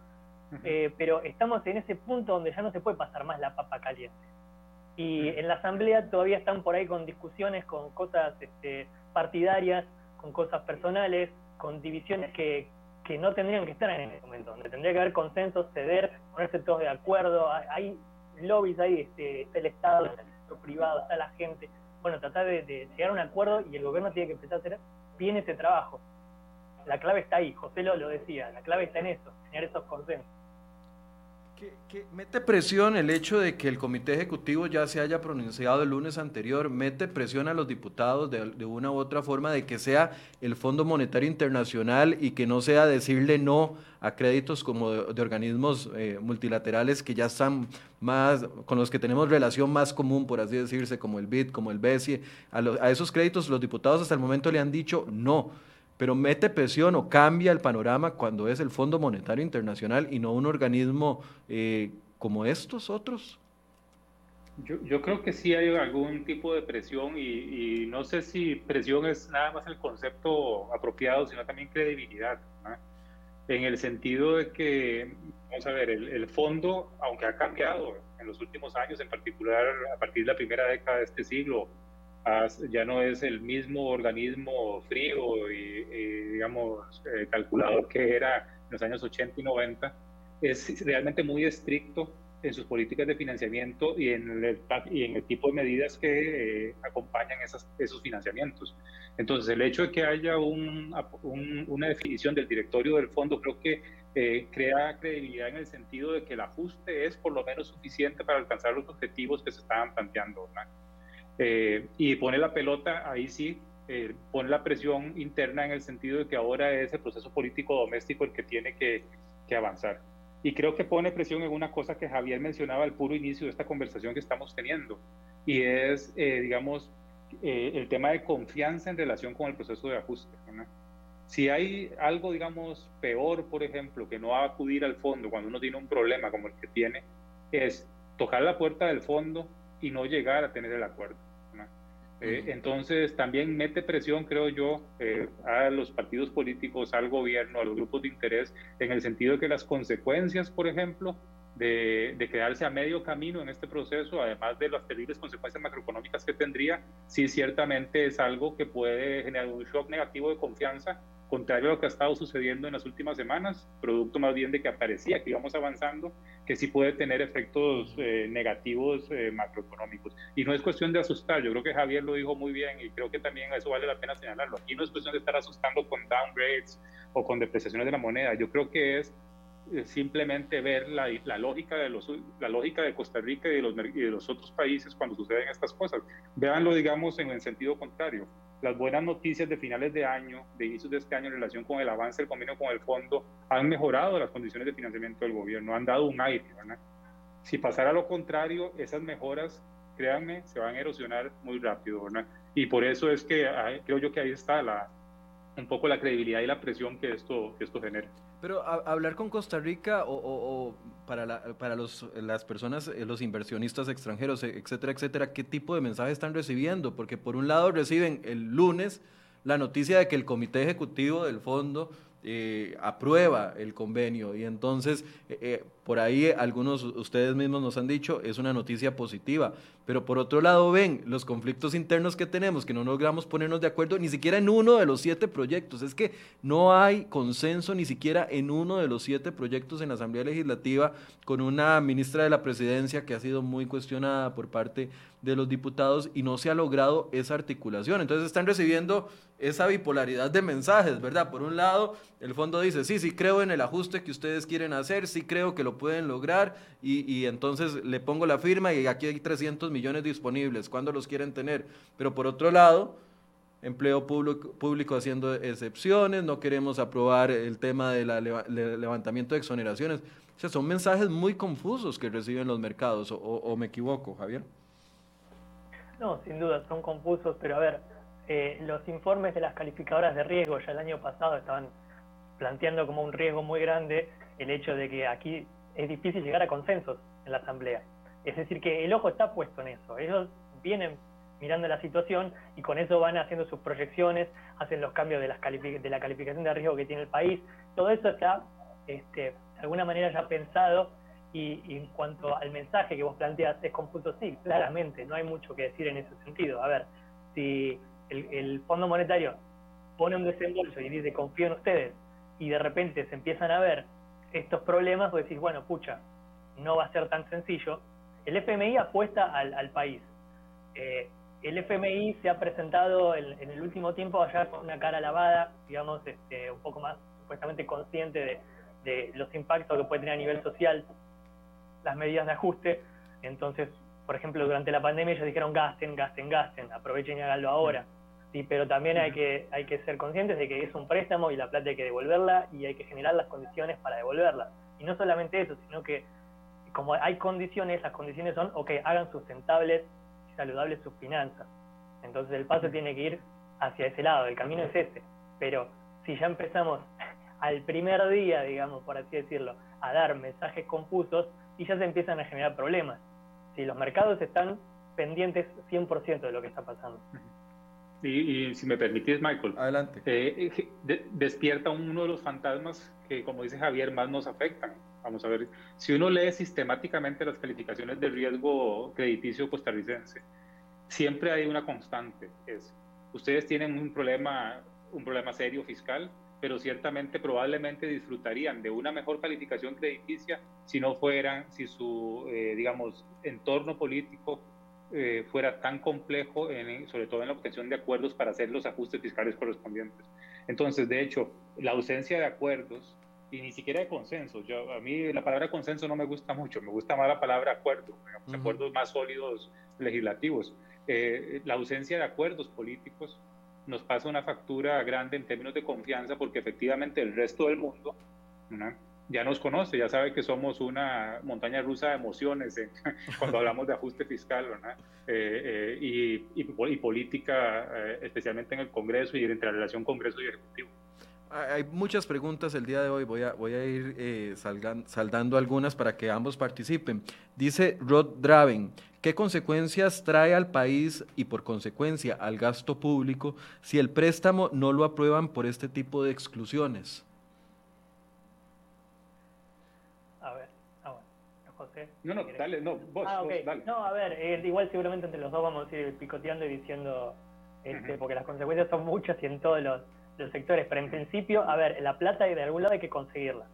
eh, pero estamos en ese punto donde ya no se puede pasar más la papa caliente. Y en la asamblea todavía están por ahí con discusiones, con cosas este, partidarias, con cosas personales, con divisiones que, que no tendrían que estar en ese momento, donde tendría que haber consenso, ceder, ponerse todos de acuerdo. Hay, lobbies ahí, este, el Estado, está el sector privado, está la gente. Bueno, tratar de, llegar a un acuerdo y el gobierno tiene que empezar a hacer bien ese trabajo. La clave está ahí, José lo, lo decía, la clave está en eso, tener esos consensos. Que, mete presión el hecho de que el comité ejecutivo ya se haya pronunciado el lunes anterior, mete presión a los diputados de, una u otra forma de que sea el Fondo Monetario Internacional y que no sea decirle no a créditos como de, organismos eh, multilaterales que ya están más, con los que tenemos relación más común, por así decirse, como el BID, como el BESI. A, a esos créditos los diputados hasta el momento le han dicho no pero mete presión o cambia el panorama cuando es el Fondo Monetario Internacional y no un organismo eh, como estos otros? Yo, yo, creo que sí hay algún tipo de presión y, no sé si presión es nada más el concepto apropiado, sino también credibilidad. En el sentido de que, vamos a ver, el, el, fondo, aunque ha cambiado en los últimos años, en particular a partir de la primera década de este siglo, ya no es el mismo organismo frío y, digamos, eh, calculador que era en los años 80 y 90, es realmente muy estricto en sus políticas de financiamiento y en el, y en el tipo de medidas que eh, acompañan esas, esos financiamientos. Entonces, el hecho de que haya un, una definición del directorio del fondo creo que eh, crea credibilidad en el sentido de que el ajuste es por lo menos suficiente para alcanzar los objetivos que se estaban planteando. Eh, y pone la pelota, ahí sí, eh, pone la presión interna en el sentido de que ahora es el proceso político doméstico el que tiene que, que avanzar. Y creo que pone presión en una cosa que Javier mencionaba al puro inicio de esta conversación que estamos teniendo, y es, eh, digamos, el tema de confianza en relación con el proceso de ajuste. Si hay algo, digamos, peor, por ejemplo, que no va a acudir al fondo cuando uno tiene un problema como el que tiene, es tocar la puerta del fondo y no llegar a tener el acuerdo. Eh, entonces también mete presión, creo yo, eh, a los partidos políticos, al gobierno, a los grupos de interés, en el sentido de que las consecuencias, por ejemplo, de, de, quedarse a medio camino en este proceso, además de las terribles consecuencias macroeconómicas que tendría, sí ciertamente es algo que puede generar un shock negativo de confianza contrario a lo que ha estado sucediendo en las últimas semanas, producto más bien de que aparecía que íbamos avanzando, que sí puede tener efectos eh, negativos eh, macroeconómicos. Y no es cuestión de asustar, yo creo que Javier lo dijo muy bien y creo que también eso vale la pena señalarlo. Aquí no es cuestión de estar asustando con downgrades o con depreciaciones de la moneda, yo creo que es eh, simplemente ver la, lógica de Costa Rica y de, los, otros países cuando suceden estas cosas. Véanlo, digamos, en el sentido contrario las buenas noticias de finales de año, de inicios de este año en relación con el avance del convenio con el fondo, han mejorado las condiciones de financiamiento del gobierno, han dado un aire. Si pasara lo contrario, esas mejoras, créanme, se van a erosionar muy rápido. Y por eso es que creo yo que ahí está la, un poco la credibilidad y la presión que esto, que esto genera. Pero hablar con Costa Rica o, para, para los, las personas, eh, los inversionistas extranjeros, e, etcétera, etcétera, ¿qué tipo de mensaje están recibiendo? Porque por un lado reciben el lunes la noticia de que el comité ejecutivo del fondo eh, aprueba el convenio y entonces eh, por ahí algunos ustedes mismos nos han dicho, es una noticia positiva. Pero por otro lado ven los conflictos internos que tenemos, que no logramos ponernos de acuerdo ni siquiera en uno de los siete proyectos. Es que no hay consenso ni siquiera en uno de los siete proyectos en la Asamblea Legislativa con una ministra de la Presidencia que ha sido muy cuestionada por parte de los diputados y no se ha logrado esa articulación. Entonces están recibiendo esa bipolaridad de mensajes, ¿verdad? Por un lado, el fondo dice, sí, sí creo en el ajuste que ustedes quieren hacer, sí creo que lo pueden lograr y, entonces le pongo la firma y aquí hay 300 millones disponibles, ¿cuándo los quieren tener? Pero por otro lado, empleo público, público haciendo excepciones, no queremos aprobar el tema del levantamiento de exoneraciones. O sea, son mensajes muy confusos que reciben los mercados, o me equivoco, Javier. No, sin duda, son confusos, pero a ver, eh, los informes de las calificadoras de riesgo ya el año pasado estaban planteando como un riesgo muy grande el hecho de que aquí es difícil llegar a consensos en la Asamblea. Es decir, que el ojo está puesto en eso. Ellos vienen mirando la situación y con eso van haciendo sus proyecciones, hacen los cambios de, las de la calificación de riesgo que tiene el país. Todo eso está, este, de alguna manera, ya pensado y, en cuanto al mensaje que vos planteas, es confuso, sí, claramente, no hay mucho que decir en ese sentido. A ver, si el, Fondo Monetario pone un desembolso y dice confío en ustedes, y de repente se empiezan a ver estos problemas, vos decís, bueno, pucha, no va a ser tan sencillo. El FMI apuesta al, país. Eh, el FMI se ha presentado en, el último tiempo allá con una cara lavada, digamos, este, un poco más supuestamente consciente de, de los impactos que puede tener a nivel social las medidas de ajuste. Entonces, por ejemplo, durante la pandemia ellos dijeron gasten, gasten, gasten, aprovechen y háganlo ahora. Pero también hay que, hay que ser conscientes de que es un préstamo y la plata hay que devolverla y hay que generar las condiciones para devolverla. Y no solamente eso, sino que como hay condiciones, las condiciones son, ok, hagan sustentables y saludables sus finanzas. Entonces el paso tiene que ir hacia ese lado, el camino es ese. Pero si ya empezamos al primer día, digamos, por así decirlo, a dar mensajes confusos, y ya se empiezan a generar problemas. Si los mercados están pendientes 100% de lo que está pasando. Y, si me permitís, Michael, adelante. Eh, eh, despierta uno de los fantasmas que, como dice Javier, más nos afectan. Vamos a ver, si uno lee sistemáticamente las calificaciones de riesgo crediticio costarricense, siempre hay una constante, es, ustedes tienen un problema, un problema serio fiscal, pero ciertamente probablemente disfrutarían de una mejor calificación crediticia si no fueran, si su, eh, digamos, entorno político eh, fuera tan complejo, sobre todo en la obtención de acuerdos para hacer los ajustes fiscales correspondientes. Entonces, de hecho, la ausencia de acuerdos y ni siquiera de consenso. Yo, a mí la palabra consenso no me gusta mucho, me gusta más la palabra acuerdo, acuerdos más sólidos legislativos. Eh, la ausencia de acuerdos políticos nos pasa una factura grande en términos de confianza porque efectivamente el resto del mundo ya nos conoce, ya sabe que somos una montaña rusa de emociones cuando hablamos de ajuste fiscal eh, eh, y, política, eh, especialmente en el Congreso y entre la relación Congreso y Ejecutivo. Hay muchas preguntas el día de hoy, voy a, voy a ir saldando algunas para que ambos participen. Dice Rod Draven, ¿Qué consecuencias trae al país y por consecuencia al gasto público si el préstamo no lo aprueban por este tipo de exclusiones? A ver, ah, No, no, dale, no, vos, ah, dale. No, a ver, eh, igual seguramente entre los dos vamos a ir picoteando y diciendo, este, porque las consecuencias son muchas y en todos los, los sectores, pero en principio, a ver, la plata de algún lado hay que conseguirla.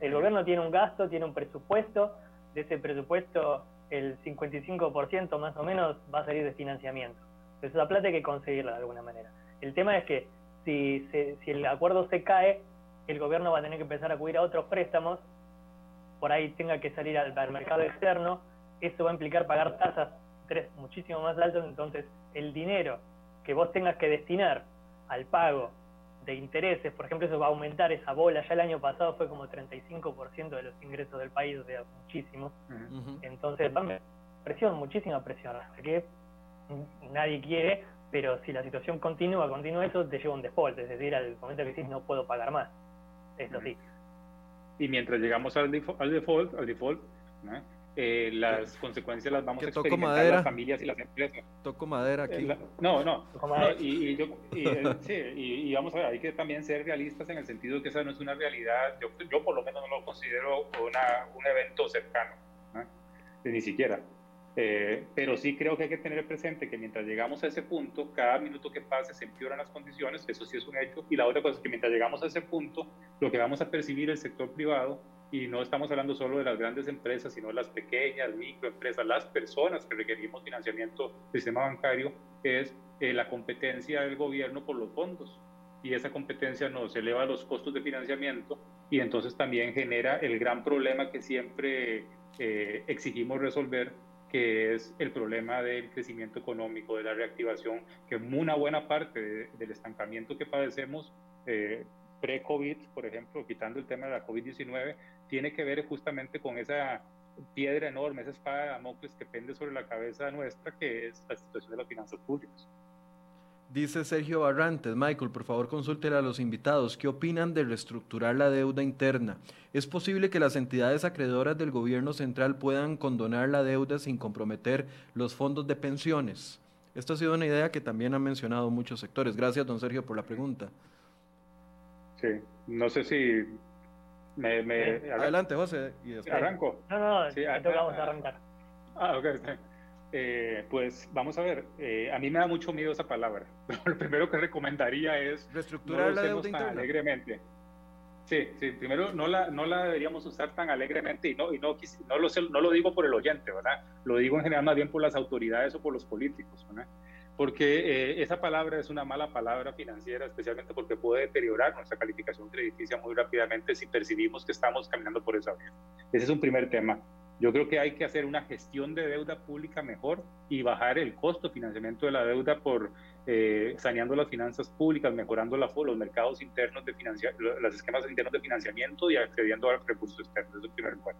El gobierno tiene un gasto, tiene un presupuesto, de ese presupuesto el 55% más o menos va a salir de financiamiento. Entonces esa plata hay que conseguirla de alguna manera. El tema es que si, si el acuerdo se cae, el gobierno va a tener que empezar a acudir a otros préstamos, por ahí tenga que salir al, mercado externo, eso va a implicar pagar tasas tres, muchísimo más altas, entonces el dinero que vos tengas que destinar al pago de intereses, por ejemplo, eso va a aumentar esa bola. Ya el año pasado fue como 35% de los ingresos del país, o sea, muchísimo. Entonces, va presión, muchísima presión. Así que nadie quiere, pero si la situación continúa, continúa eso, te lleva un default, es decir, al momento que dices no puedo pagar más. Eso sí. Y mientras llegamos al, default, al default, eh, las consecuencias las vamos a experimentar madera. las familias y las empresas. Toco madera aquí. Eh, la- No, no, Toco no, madera. y, y yo- y, eh, sí, y- y vamos a ver, hay que también ser realistas en el sentido de que esa no es una realidad, yo, yo por lo menos no lo considero una, un evento cercano, ¿no? ni siquiera. Eh, pero sí creo que hay que tener presente que mientras llegamos a ese punto, cada minuto que pase se empeoran las condiciones, eso sí es un hecho, y la otra cosa es que mientras llegamos a ese punto, lo que vamos a percibir el sector privado, y no estamos hablando solo de las grandes empresas, sino las pequeñas, microempresas, las personas que requerimos financiamiento del sistema bancario, es eh, la competencia del gobierno por los fondos. Y esa competencia nos eleva los costos de financiamiento y entonces también genera el gran problema que siempre eh, exigimos resolver, que es el problema del crecimiento económico, de la reactivación, que una buena parte de- del estancamiento que padecemos eh, pre-COVID, por ejemplo, quitando el tema de la COVID-19, tiene que ver justamente con esa piedra enorme, esa espada de Damocles que pende sobre la cabeza nuestra, que es la situación de las finanzas públicas. Dice Sergio Barrantes, Michael, por favor consúltele a los invitados, ¿qué opinan de reestructurar la deuda interna? ¿Es posible que las entidades acreedoras del gobierno central puedan condonar la deuda sin comprometer los fondos de pensiones? Esta ha sido una idea que también han mencionado muchos sectores. Gracias, don Sergio, por la pregunta. Sí, no sé si me... me Sí. Adelante, José. Y después- arranco. No, no, Sí, te ah, toca a vos arrancar. Ah, ok. Eh, pues vamos a ver, eh, a mí me da mucho miedo esa palabra. Lo primero que recomendaría es no Reestructurar lo la deuda tan interna. alegremente. Sí, sí, primero no la, no la deberíamos usar tan alegremente y no, y no, no, lo, no lo digo por el oyente, ¿verdad? Lo digo en general más bien por las autoridades o por los políticos, ¿verdad? Porque eh, esa palabra es una mala palabra financiera, especialmente porque puede deteriorar nuestra calificación crediticia muy rápidamente si percibimos que estamos caminando por esa vía. Ese es un primer tema. Yo creo que hay que hacer una gestión de deuda pública mejor y bajar el costo de financiamiento de la deuda por eh, saneando las finanzas públicas, mejorando la, los mercados internos de financia, los esquemas internos de financiamiento y accediendo a recursos externos. Eso primer punto.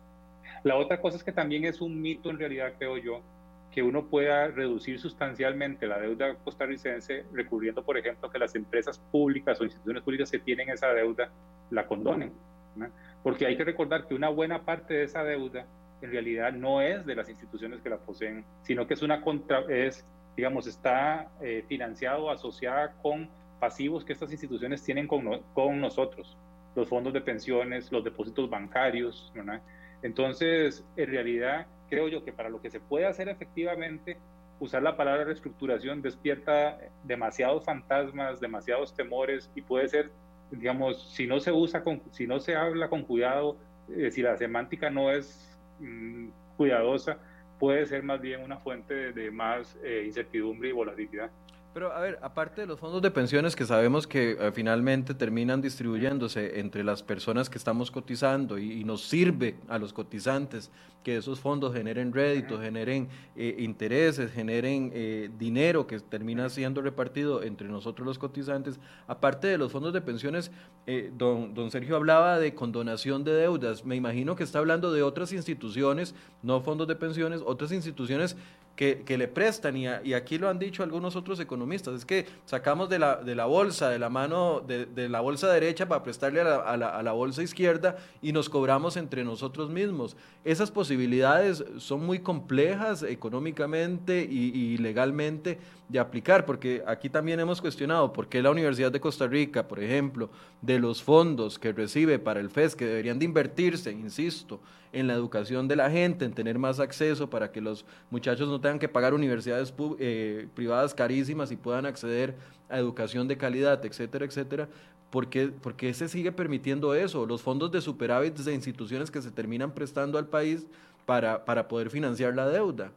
La otra cosa es que también es un mito en realidad, creo yo, que uno pueda reducir sustancialmente la deuda costarricense recurriendo, por ejemplo, a que las empresas públicas o instituciones públicas que tienen esa deuda la condonen. ¿no? Porque hay que recordar que una buena parte de esa deuda en realidad no es de las instituciones que la poseen, sino que es una contra, es, digamos, está eh, financiado, asociada con pasivos que estas instituciones tienen con, con nosotros, los fondos de pensiones, los depósitos bancarios, ¿verdad? Entonces, en realidad, creo yo que para lo que se puede hacer efectivamente, usar la palabra reestructuración despierta demasiados fantasmas, demasiados temores y puede ser, digamos, si no se usa, con, si no se habla con cuidado, eh, si la semántica no es mm, cuidadosa, puede ser más bien una fuente de, más eh, incertidumbre y volatilidad. Pero a ver, aparte de los fondos de pensiones que sabemos que eh, finalmente terminan distribuyéndose entre las personas que estamos cotizando y, y nos sirve a los cotizantes que esos fondos generen réditos, generen eh, intereses, generen eh, dinero que termina siendo repartido entre nosotros los cotizantes. Aparte de los fondos de pensiones, eh, don, don Sergio hablaba de condonación de deudas. Me imagino que está hablando de otras instituciones, no fondos de pensiones, otras instituciones que, le prestan, y, aquí lo han dicho algunos otros economistas, es que sacamos de la, de la bolsa, de la mano, de, de la bolsa derecha para prestarle a la, a la- a la bolsa izquierda y nos cobramos entre nosotros mismos. Esas posibilidades son muy complejas económicamente y, y legalmente de aplicar, porque aquí también hemos cuestionado por qué la Universidad de Costa Rica, por ejemplo, de los fondos que recibe para el FES, que deberían de invertirse, insisto, en la educación de la gente, en tener más acceso para que los muchachos no tengan que pagar universidades eh, privadas carísimas y puedan acceder a educación de calidad, etcétera, etcétera. ¿Por qué, por qué se sigue permitiendo eso? Los fondos de superávit de instituciones que se terminan prestando al país para, para poder financiar la deuda.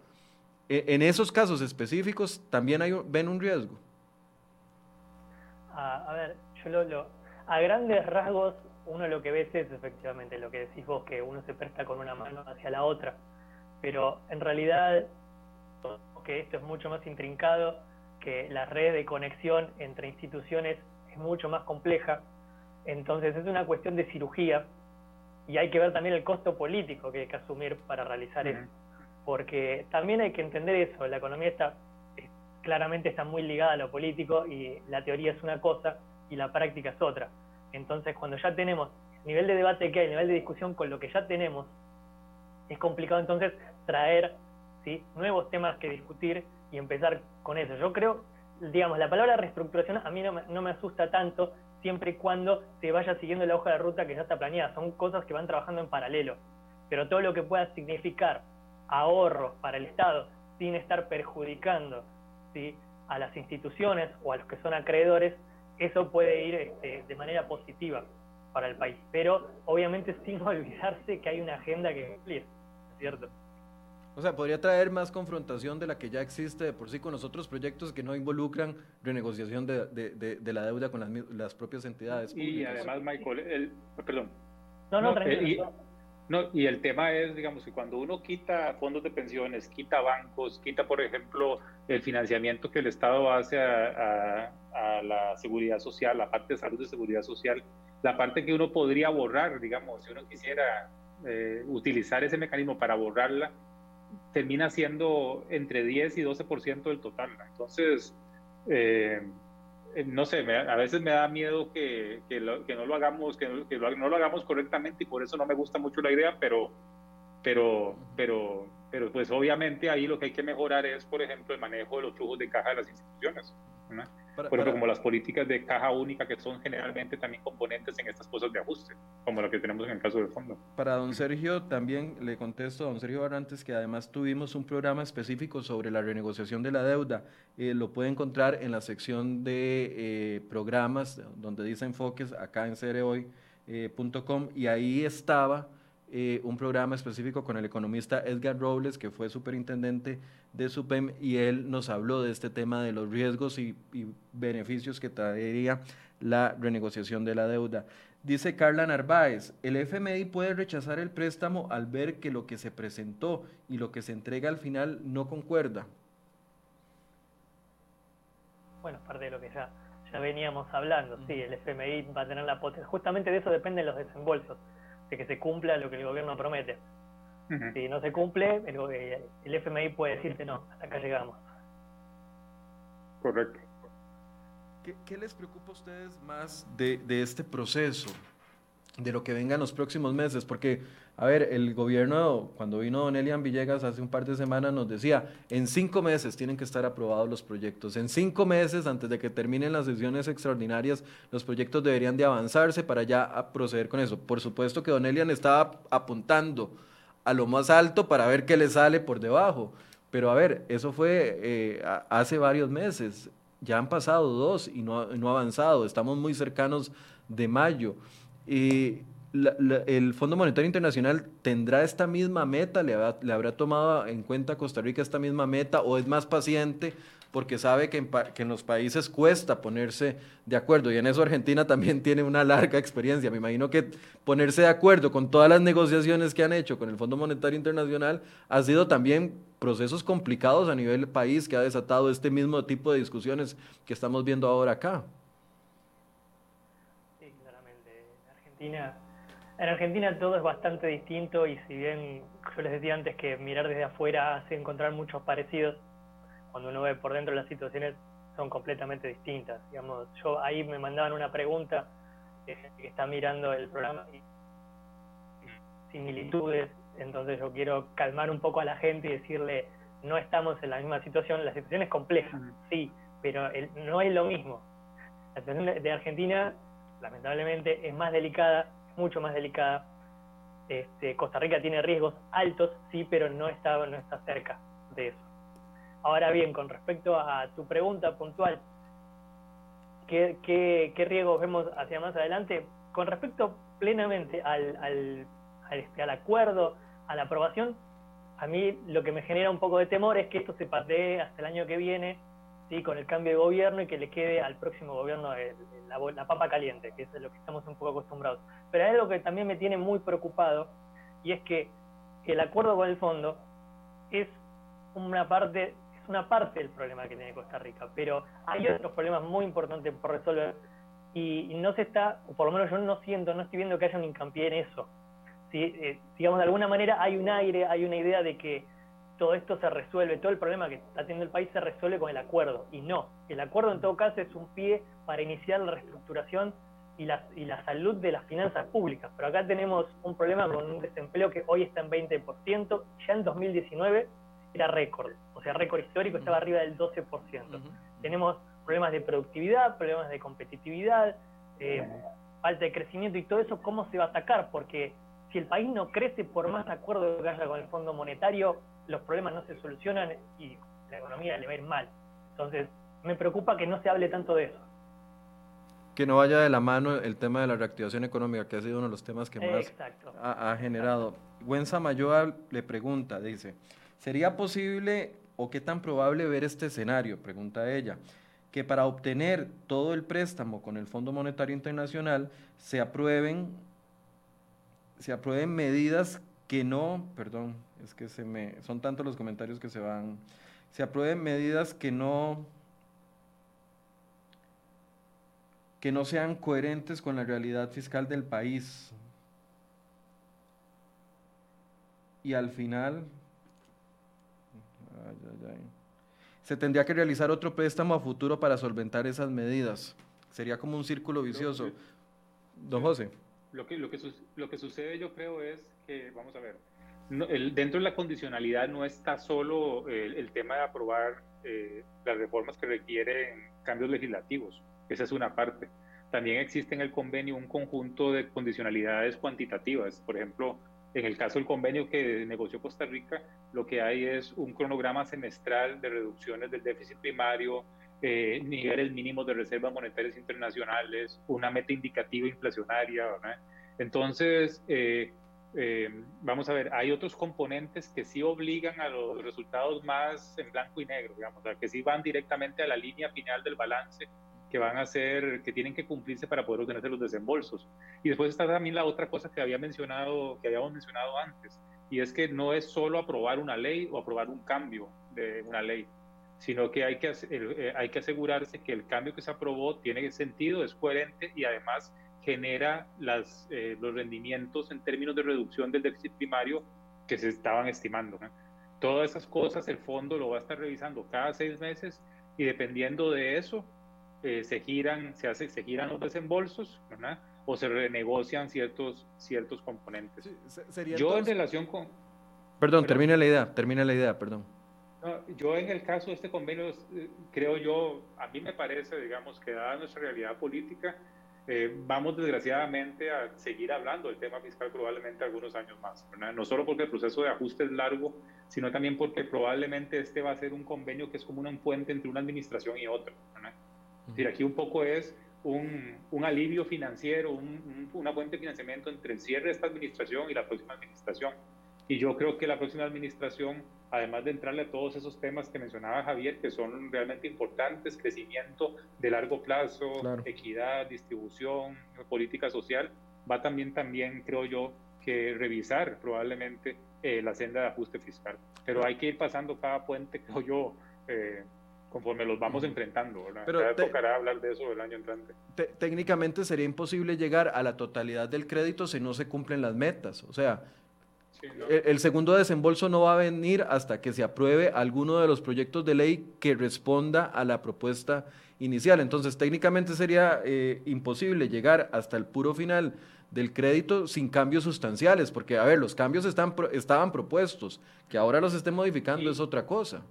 E- En esos casos específicos también hay, ven un riesgo. A, a ver, yo lo, lo- a grandes rasgos, uno lo que ves es efectivamente lo que decís vos, que uno se presta con una mano hacia la otra. Pero en realidad, que esto es mucho más intrincado, que la red de conexión entre instituciones es mucho más compleja. Entonces es una cuestión de cirugía y hay que ver también el costo político que hay que asumir para realizar eso. Porque también hay que entender eso, la economía está es- claramente está muy ligada a lo político y la teoría es una cosa y la práctica es otra. Entonces, cuando ya tenemos el nivel de debate que hay, el nivel de discusión con lo que ya tenemos, es complicado entonces traer ¿sí? nuevos temas que discutir y empezar con eso. Yo creo, digamos, la palabra reestructuración a mí no me, no me asusta tanto siempre y cuando se vaya siguiendo la hoja de ruta que ya está planeada. Son cosas que van trabajando en paralelo. Pero todo lo que pueda significar ahorros para el Estado sin estar perjudicando ¿sí? a las instituciones o a los que son acreedores, eso puede ir este, de manera positiva para el país. Pero obviamente sin olvidarse que hay una agenda que cumplir, ¿cierto? O sea, podría traer más confrontación de la que ya existe de por sí con los otros proyectos que no involucran renegociación de, de, de, la deuda con las, las, propias entidades. Y además, Michael, el, perdón. No, no, tranquilo. Eh, y, no, y el tema es, digamos, que cuando uno quita fondos de pensiones, quita bancos, quita, por ejemplo, el financiamiento que el Estado hace a, la seguridad social, la parte de salud de seguridad social, la parte que uno podría borrar, digamos, si uno quisiera eh, utilizar ese mecanismo para borrarla, termina siendo entre 10 y 12% del total. Entonces, eh, no sé, a veces me da miedo que, que, no lo hagamos, que, no lo hagamos correctamente y por eso no me gusta mucho la idea, pero, pero, pero, pero pues obviamente ahí lo que hay que mejorar es, por ejemplo, el manejo de los flujos de caja de las instituciones. ¿No? Por ejemplo, como las políticas de caja única, que son generalmente también componentes en estas cosas de ajuste, como lo que tenemos en el caso del fondo. Para don Sergio, también le contesto a don Sergio Barrantes que además tuvimos un programa específico sobre la renegociación de la deuda. Eh, lo puede encontrar en la sección de eh, programas, donde dice enfoques, acá en cereoy.com, eh, y ahí estaba eh, un programa específico con el economista Edgar Robles, que fue superintendente de SUPEM, y él nos habló de este tema de los riesgos y, beneficios que traería la renegociación de la deuda. Dice Carla Narváez, el FMI puede rechazar el préstamo al ver que lo que se presentó y lo que se entrega al final no concuerda. Bueno, parte de lo que ya, ya veníamos hablando, sí, el FMI va a tener la potencia, justamente de eso dependen los desembolsos de que se cumpla lo que el gobierno promete. Si no se cumple, el, el FMI puede decirte no, hasta acá llegamos. Correcto. ¿Qué, ¿Qué, les preocupa a ustedes más de, de este proceso? De lo que venga en los próximos meses, porque, a ver, el gobierno, cuando vino Don Elian Villegas hace un par de semanas, nos decía, en cinco meses tienen que estar aprobados los proyectos, en cinco meses, antes de que terminen las sesiones extraordinarias, los proyectos deberían de avanzarse para ya proceder con eso. Por supuesto que Don Elian estaba apuntando a lo más alto para ver qué le sale por debajo, pero a ver, eso fue eh, hace varios meses, ya han pasado dos y no, no ha avanzado, estamos muy cercanos de mayo. Y el Fondo Monetario Internacional tendrá esta misma meta, ¿Le, habrá tomado en cuenta Costa Rica esta misma meta o es más paciente porque sabe que en, que en, los países cuesta ponerse de acuerdo y en eso Argentina también tiene una larga experiencia. Me imagino que ponerse de acuerdo con todas las negociaciones que han hecho con el Fondo Monetario Internacional ha sido también procesos complicados a nivel país que ha desatado este mismo tipo de discusiones que estamos viendo ahora acá. En Argentina todo es bastante distinto y si bien yo les decía antes que mirar desde afuera hace encontrar muchos parecidos, cuando uno ve por dentro las situaciones son completamente distintas. Digamos, yo ahí me mandaban una pregunta que está mirando el programa y similitudes, entonces yo quiero calmar un poco a la gente y decirle no estamos en la misma situación, la situación es compleja, sí, pero no es lo mismo. La situación de Argentina lamentablemente es más delicada, mucho más delicada. Este, Costa Rica tiene riesgos altos, sí, pero no está, no está cerca de eso. Ahora bien, con respecto a tu pregunta puntual, ¿qué, qué, riesgos vemos hacia más adelante? Con respecto plenamente al, al, este, al acuerdo, a la aprobación, a mí lo que me genera un poco de temor es que esto se patee hasta el año que viene ¿sí? con el cambio de gobierno y que le quede al próximo gobierno la, papa caliente, que es lo que estamos un poco acostumbrados. Pero hay algo que también me tiene muy preocupado y es que el acuerdo con el fondo es una parte es una parte del problema que tiene Costa Rica, pero hay otros problemas muy importantes por resolver y, no se está, o por lo menos yo no siento, no estoy viendo que haya un hincapié en eso. ¿sí? Eh, digamos, de alguna manera hay un aire, hay una idea de que todo esto se resuelve, todo el problema que está teniendo el país se resuelve con el acuerdo. Y no, el acuerdo en todo caso es un pie para iniciar la reestructuración y la, y la salud de las finanzas públicas. Pero acá tenemos un problema con un desempleo que hoy está en 20%, ya en 2019 era récord, o sea, récord histórico estaba arriba del 12%. Tenemos problemas de productividad, problemas de competitividad, eh, falta de crecimiento y todo eso, ¿cómo se va a atacar? Porque si el país no crece, por más acuerdo que haya con el Fondo Monetario, los problemas no se solucionan y la economía le va a ir mal. Entonces, me preocupa que no se hable tanto de eso. Que no vaya de la mano el tema de la reactivación económica, que ha sido uno de los temas que más ha, generado. Gwen Samayoa le pregunta, dice, ¿sería posible o qué tan probable ver este escenario? Pregunta ella que para obtener todo el préstamo con el Fondo Monetario Internacional se aprueben se aprueben medidas que no, perdón, es que se me son tantos los comentarios que se van, se aprueben medidas que no que no sean coherentes con la realidad fiscal del país. Y al final, se tendría que realizar otro préstamo a futuro para solventar esas medidas. Sería como un círculo vicioso. Don José. Lo que, lo, que, lo que sucede yo creo es que, vamos a ver, el, dentro de la condicionalidad no está solo el, tema de aprobar eh, las reformas que requieren cambios legislativos. Esa es una parte. También existe en el convenio un conjunto de condicionalidades cuantitativas. Por ejemplo, en el caso del convenio que negoció Costa Rica, lo que hay es un cronograma semestral de reducciones del déficit primario, eh, niveles mínimos de reservas monetarias internacionales, una meta indicativa inflacionaria. Entonces, eh, eh, vamos a ver, hay otros componentes que sí obligan a los resultados más en blanco y negro, digamos, que sí van directamente a la línea final del balance que van a ser, que tienen que cumplirse para poder obtenerse los desembolsos. Y después está también la otra cosa que había mencionado, que habíamos mencionado antes, y es que no es solo aprobar una ley o aprobar un cambio de una ley, sino que hay que, eh, hay que asegurarse que el cambio que se aprobó tiene sentido, es coherente y además genera las, eh, los rendimientos en términos de reducción del déficit primario que se estaban estimando. Todas esas cosas el fondo lo va a estar revisando cada seis meses y dependiendo de eso eh, se giran, se hace, se giran los desembolsos, ¿verdad? O se renegocian ciertos, ciertos componentes. yo en relación con... Perdón, termina la idea, termina la idea, perdón. yo en el caso de este convenio, eh, creo yo, a mí me parece, digamos, que dada nuestra realidad política, eh, vamos desgraciadamente a seguir hablando del tema fiscal probablemente algunos años más. No solo porque el proceso de ajuste es largo, sino también porque probablemente este va a ser un convenio que es como un puente entre una administración y otra. ¿verdad? decir, aquí un poco es un, un alivio financiero, una fuente de financiamiento entre el cierre de esta administración y la próxima administración. Y yo creo que la próxima administración, además de entrarle a todos esos temas que mencionaba Javier, que son realmente importantes, crecimiento de largo plazo, equidad, distribución, política social, va también, también creo yo, que revisar probablemente eh, la senda de ajuste fiscal. Pero hay que ir pasando cada puente, creo yo, eh, conforme los vamos enfrentando. ¿verdad? Pero ya tocará hablar de eso el año entrante. Técnicamente sería imposible llegar a la totalidad del crédito si no se cumplen las metas. O sea, el, segundo desembolso no va a venir hasta que se apruebe alguno de los proyectos de ley que responda a la propuesta inicial. Entonces, técnicamente sería eh, imposible llegar hasta el puro final del crédito sin cambios sustanciales, porque, a ver, los cambios están, estaban propuestos, que ahora los esté modificando es otra cosa.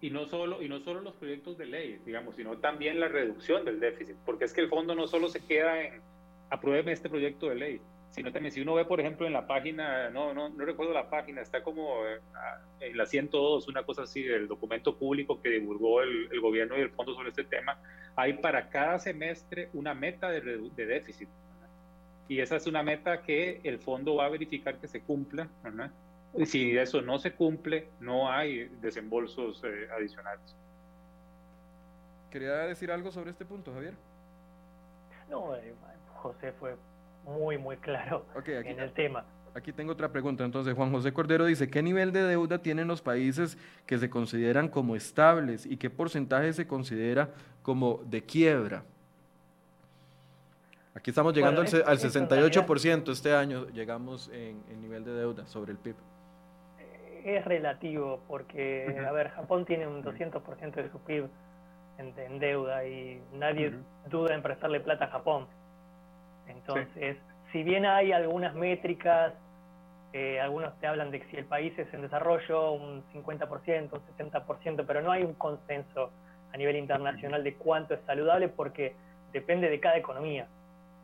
Y, no solo, y no solo los proyectos de ley, digamos, sino también la reducción del déficit, porque es que el fondo no solo se queda en apruebe este proyecto de ley, sino también si uno ve, por ejemplo, en la página, no, no, no recuerdo la página, está como eh, en la 102, una cosa así, del documento público que divulgó el, el, gobierno y el fondo sobre este tema, hay para cada semestre una meta de, de déficit. Y esa es una meta que el fondo va a verificar que se cumpla, ¿verdad? Si eso no se cumple, no hay desembolsos eh, adicionales. ¿Quería decir algo sobre este punto, Javier? No, eh, José fue muy, muy claro en el tema. Aquí tengo otra pregunta. Entonces, Juan José Cordero dice, ¿qué nivel de deuda tienen los países que se consideran como estables y qué porcentaje se considera como de quiebra? Aquí estamos llegando al, 68% este año, llegamos en, en nivel de deuda sobre el PIB es relativo, porque, a ver, Japón tiene un 200% de su PIB en, deuda y nadie duda en prestarle plata a Japón. Entonces, si bien hay algunas métricas, eh, algunos te hablan de que si el país es en desarrollo, un 50%, un 60%, pero no hay un consenso a nivel internacional de cuánto es saludable porque depende de cada economía,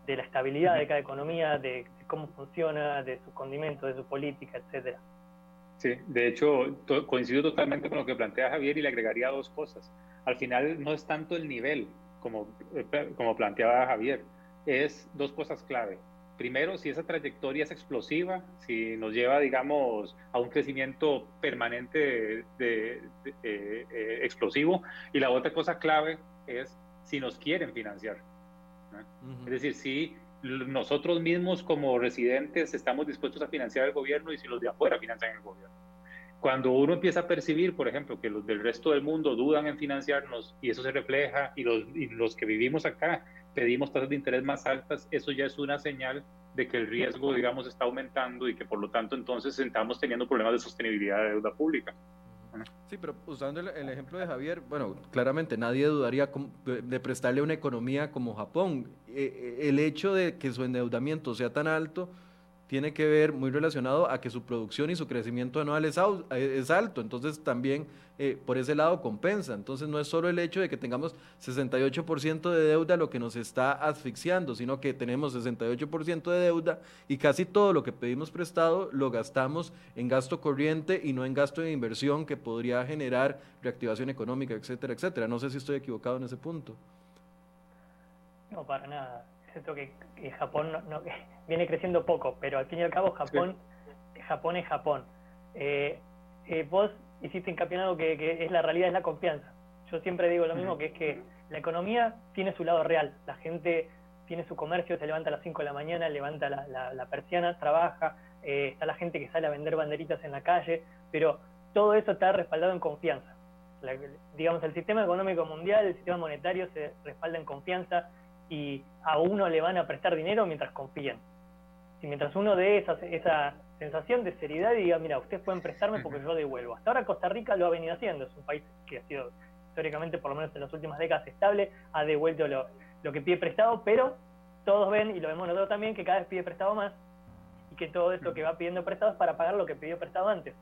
de la estabilidad de cada economía, de, cómo funciona, de sus condimentos, de su política, etcétera. Sí, de hecho, coincido totalmente con lo que plantea Javier y le agregaría dos cosas. Al final no es tanto el nivel, como, eh, como planteaba Javier, es dos cosas clave. Primero, si esa trayectoria es explosiva, si nos lleva, digamos, a un crecimiento permanente de, eh, eh, explosivo. Y la otra cosa clave es si nos quieren financiar. Es decir, si nosotros mismos como residentes estamos dispuestos a financiar el gobierno y si los de afuera financian el gobierno. Cuando uno empieza a percibir, por ejemplo, que los del resto del mundo dudan en financiarnos y eso se refleja y los, y los que vivimos acá pedimos tasas de interés más altas, eso ya es una señal de que el riesgo, digamos, está aumentando y que por lo tanto entonces estamos teniendo problemas de sostenibilidad de deuda pública. Sí, pero usando el, ejemplo de Javier, bueno, claramente nadie dudaría de prestarle una economía como Japón. Eh, eh, el hecho de que su endeudamiento sea tan alto tiene que ver muy relacionado a que su producción y su crecimiento anual es, es alto, entonces también eh, por ese lado compensa. Entonces no es solo el hecho de que tengamos 68% de deuda lo que nos está asfixiando, sino que tenemos 68% de deuda y casi todo lo que pedimos prestado lo gastamos en gasto corriente y no en gasto de inversión que podría generar reactivación económica, etcétera, etcétera. No sé si estoy equivocado en ese punto. No, para nada siento que, Japón no, viene creciendo poco, pero al fin y al cabo Japón, Japón es Japón. Eh, eh, vos hiciste hincapié en algo que, es la realidad, es la confianza. Yo siempre digo lo mismo, que es que la economía tiene su lado real. La gente tiene su comercio, se levanta a las 5 de la mañana, levanta la, persiana, trabaja, eh, está la gente que sale a vender banderitas en la calle, pero todo eso está respaldado en confianza. digamos, el sistema económico mundial, el sistema monetario se respalda en confianza y a uno le van a prestar dinero mientras confían. Si mientras uno dé esa, esa sensación de seriedad y diga, mira, ustedes pueden prestarme porque yo devuelvo. Hasta ahora Costa Rica lo ha venido haciendo, es un país que ha sido históricamente, por lo menos en las últimas décadas, estable, ha devuelto lo, lo que pide prestado, pero todos ven, y lo vemos nosotros también, que cada vez pide prestado más y que todo esto que va pidiendo prestado es para pagar lo que pidió prestado antes.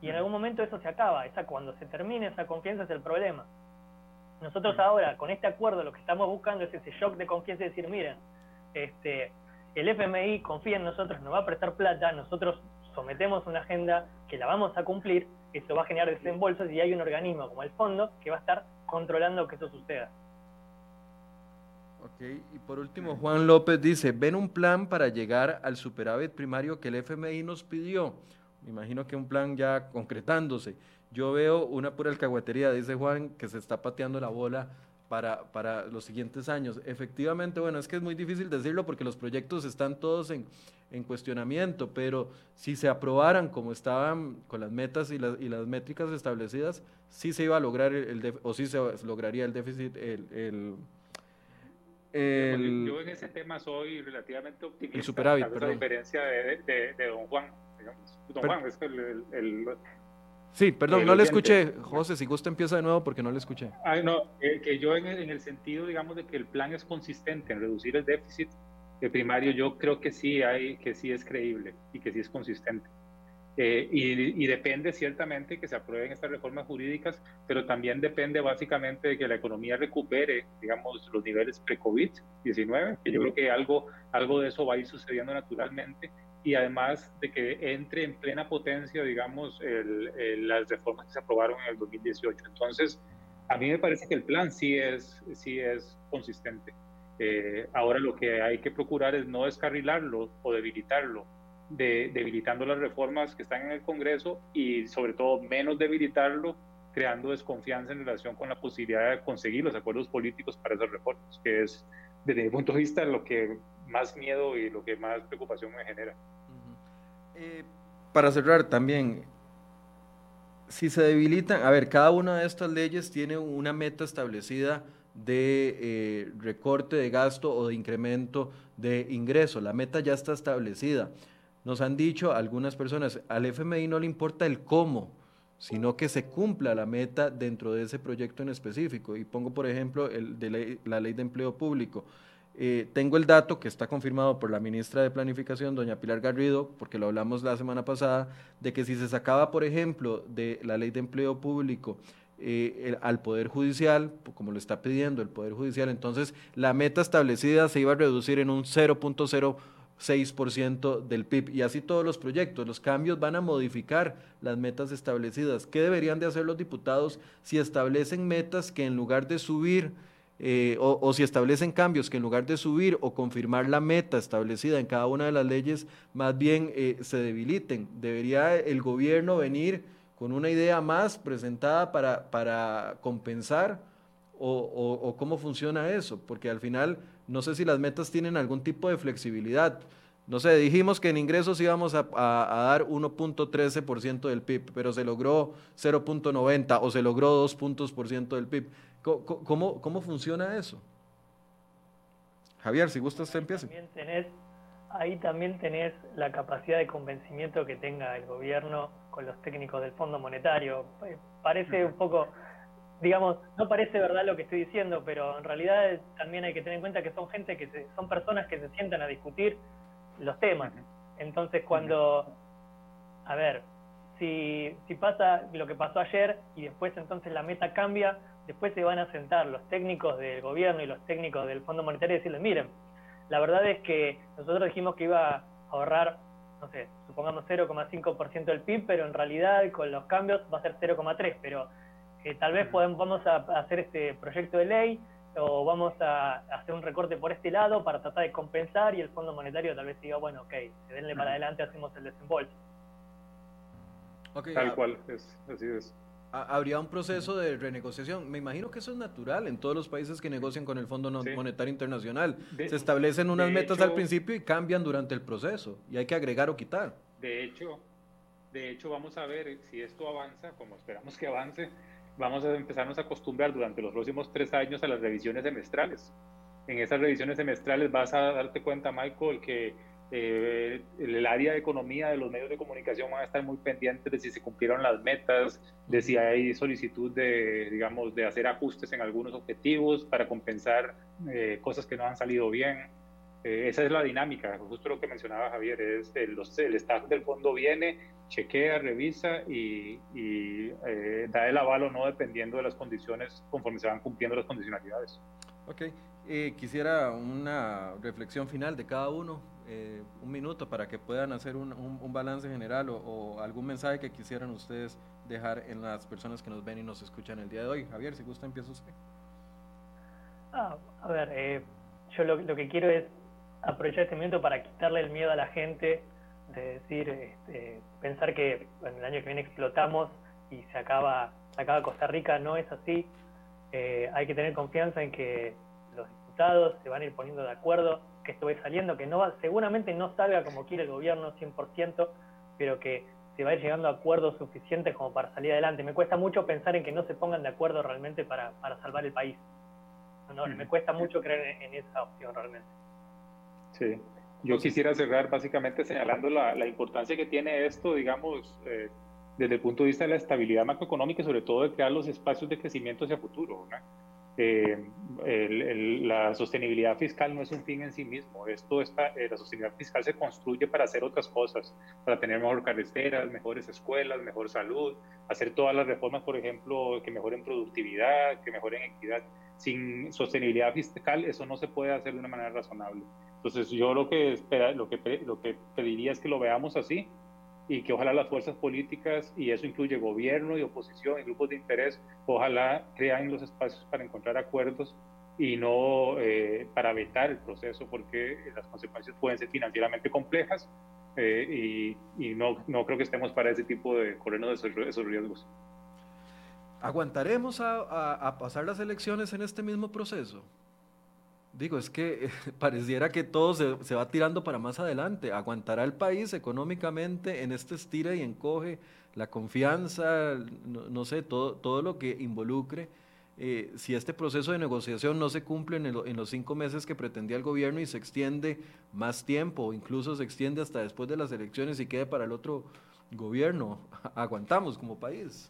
Y en algún momento eso se acaba, esa cuando se termine esa confianza es el problema. Nosotros ahora, con este acuerdo, lo que estamos buscando es ese shock de confianza y decir, miren, este, el FMI confía en nosotros, nos va a prestar plata, nosotros sometemos una agenda que la vamos a cumplir, eso va a generar desembolsos y hay un organismo como el fondo que va a estar controlando que eso suceda. Ok, y por último, Juan López dice, ven un plan para llegar al superávit primario que el FMI nos pidió. Me imagino que un plan ya concretándose. Yo veo una pura alcahuetería, dice Juan, que se está pateando la bola para, para, los siguientes años. Efectivamente, bueno, es que es muy difícil decirlo porque los proyectos están todos en, en cuestionamiento, pero si se aprobaran como estaban con las metas y las, y las métricas establecidas, sí se iba a lograr el, o sí se lograría el déficit, el, el el, yo en ese tema soy relativamente optimista. El superávit, perdón. A diferencia de, de, de, don Juan. Digamos. Don Juan es el, el, Sí, perdón, no le escuché. José, si gusta empieza de nuevo porque no le escuché. Ay, no, que yo en el, sentido, digamos, de que el plan es consistente en reducir el déficit primario, yo creo que sí hay, que sí es creíble y que sí es consistente. Eh, y, depende ciertamente que se aprueben estas reformas jurídicas, pero también depende básicamente de que la economía recupere, digamos, los niveles pre-COVID-19, que yo creo que algo, algo de eso va a ir sucediendo naturalmente y además de que entre en plena potencia, digamos, las reformas que se aprobaron en el 2018. Entonces, a mí me parece que el plan sí es, sí es consistente. Eh, ahora lo que hay que procurar es no descarrilarlo o debilitarlo, de, debilitando las reformas que están en el Congreso y sobre todo menos debilitarlo, creando desconfianza en relación con la posibilidad de conseguir los acuerdos políticos para esas reformas, que es desde mi punto de vista lo que más miedo y lo que más preocupación me genera. Eh, para cerrar también, si se debilitan, a ver, cada una de estas leyes tiene una meta establecida de eh, recorte de gasto o de incremento de ingreso. La meta ya está establecida. Nos han dicho algunas personas, al FMI no le importa el cómo, sino que se cumpla la meta dentro de ese proyecto en específico. Y pongo, por ejemplo, el de la ley de empleo público. Eh, tengo el dato que está confirmado por la ministra de Planificación, doña Pilar Garrido, porque lo hablamos la semana pasada, de que si se sacaba, por ejemplo, de la ley de empleo público eh, al Poder Judicial, como lo está pidiendo el Poder Judicial, entonces la meta establecida se iba a reducir en un 0.06% del PIB y así todos los proyectos. Los cambios van a modificar las metas establecidas. ¿Qué deberían de hacer los diputados si establecen metas que en lugar de subir eh, o, si establecen cambios que en lugar de subir o confirmar la meta establecida en cada una de las leyes, más bien eh, se debiliten. Debería el gobierno venir con una idea más presentada para, para compensar o, cómo funciona eso, porque al final no sé si las metas tienen algún tipo de flexibilidad. No sé, dijimos que en ingresos íbamos a, a dar 1.13% del PIB, pero se logró 0.90 o se logró 2 puntos por ciento del PIB. ¿Cómo, cómo funciona eso? Javier, si gustas, te empiece. ahí también tenés la capacidad de convencimiento que tenga el gobierno con los técnicos del Fondo Monetario. Parece un poco, digamos, no parece verdad lo que estoy diciendo, pero en realidad también hay que tener en cuenta que son gente que son personas que se sientan a discutir los temas. Entonces, cuando, a ver, si, si pasa lo que pasó ayer y después entonces la meta cambia, después se van a sentar los técnicos del gobierno y los técnicos del Fondo Monetario y decirles, miren, la verdad es que nosotros dijimos que iba a ahorrar, no sé, supongamos 0,5% del PIB, pero en realidad con los cambios va a ser 0,3%, pero eh, tal vez podemos, vamos a hacer este proyecto de ley o vamos a hacer un recorte por este lado para tratar de compensar y el Fondo Monetario tal vez diga, bueno, ok, denle para adelante, hacemos el desembolso. tal ah, cual, es, así es habría un proceso de renegociación. Me imagino que eso es natural en todos los países que negocian con el Fondo Monetario Internacional. Se establecen unas metas al principio y cambian durante el proceso y hay que agregar o quitar. De hecho, de hecho vamos a ver si esto avanza, como esperamos que avance, vamos a empezarnos a acostumbrar durante los próximos tres años a las revisiones semestrales. En esas revisiones semestrales vas a darte cuenta, Michael, que eh, el área de economía de los medios de comunicación van a estar muy pendientes de si se cumplieron las metas, de si hay solicitud de, digamos, de hacer ajustes en algunos objetivos para compensar eh, cosas que no han salido bien. Eh, esa es la dinámica, justo lo que mencionaba Javier, es el, el staff del fondo viene, chequea, revisa y, da el aval o no dependiendo de las condiciones conforme se van cumpliendo las condicionalidades. Ok, quisiera una reflexión final de cada uno eh, un minuto para que puedan hacer un, un, balance general o, algún mensaje que quisieran ustedes dejar en las personas que nos ven y nos escuchan el día de hoy. Javier, si gusta, empieza usted. Ah, a ver, eh, yo lo, lo, que quiero es aprovechar este momento para quitarle el miedo a la gente, de decir, este, pensar que en el año que viene explotamos y se acaba, se acaba Costa Rica, no es así. Eh, hay que tener confianza en que los diputados se van a ir poniendo de acuerdo que esto saliendo, que no va, seguramente no salga como quiere el gobierno 100%, pero que se va a ir llegando a acuerdos suficientes como para salir adelante. Me cuesta mucho pensar en que no se pongan de acuerdo realmente para, para salvar el país. No, Me cuesta mucho creer en, esa opción realmente. Sí, yo quisiera cerrar básicamente señalando la, la importancia que tiene esto, digamos, eh, desde el punto de vista de la estabilidad macroeconómica y sobre todo de crear los espacios de crecimiento hacia futuro. ¿no? Eh, la sostenibilidad fiscal no es un fin en sí mismo. Esto está, eh, la sostenibilidad fiscal se construye para hacer otras cosas, para tener mejor carreteras, mejores escuelas, mejor salud, hacer todas las reformas, por ejemplo, que mejoren productividad, que mejoren equidad. Sin sostenibilidad fiscal eso no se puede hacer de una manera razonable. Entonces yo lo que, espera, lo que, lo que pediría es que lo veamos así y que ojalá las fuerzas políticas, y eso incluye gobierno y oposición y grupos de interés, ojalá crean los espacios para encontrar acuerdos y no eh, para vetar el proceso, porque las consecuencias pueden ser financieramente complejas eh, y, y, no, no creo que estemos para ese tipo de corrernos esos, esos riesgos. ¿Aguantaremos a, a pasar las elecciones en este mismo proceso? Digo, es que pareciera que todo se, va tirando para más adelante. ¿Aguantará el país económicamente en este estira y encoge? La confianza, no, sé, todo, todo lo que involucre. Eh, si este proceso de negociación no se cumple en, en, los cinco meses que pretendía el gobierno y se extiende más tiempo, o incluso se extiende hasta después de las elecciones y quede para el otro gobierno, aguantamos como país.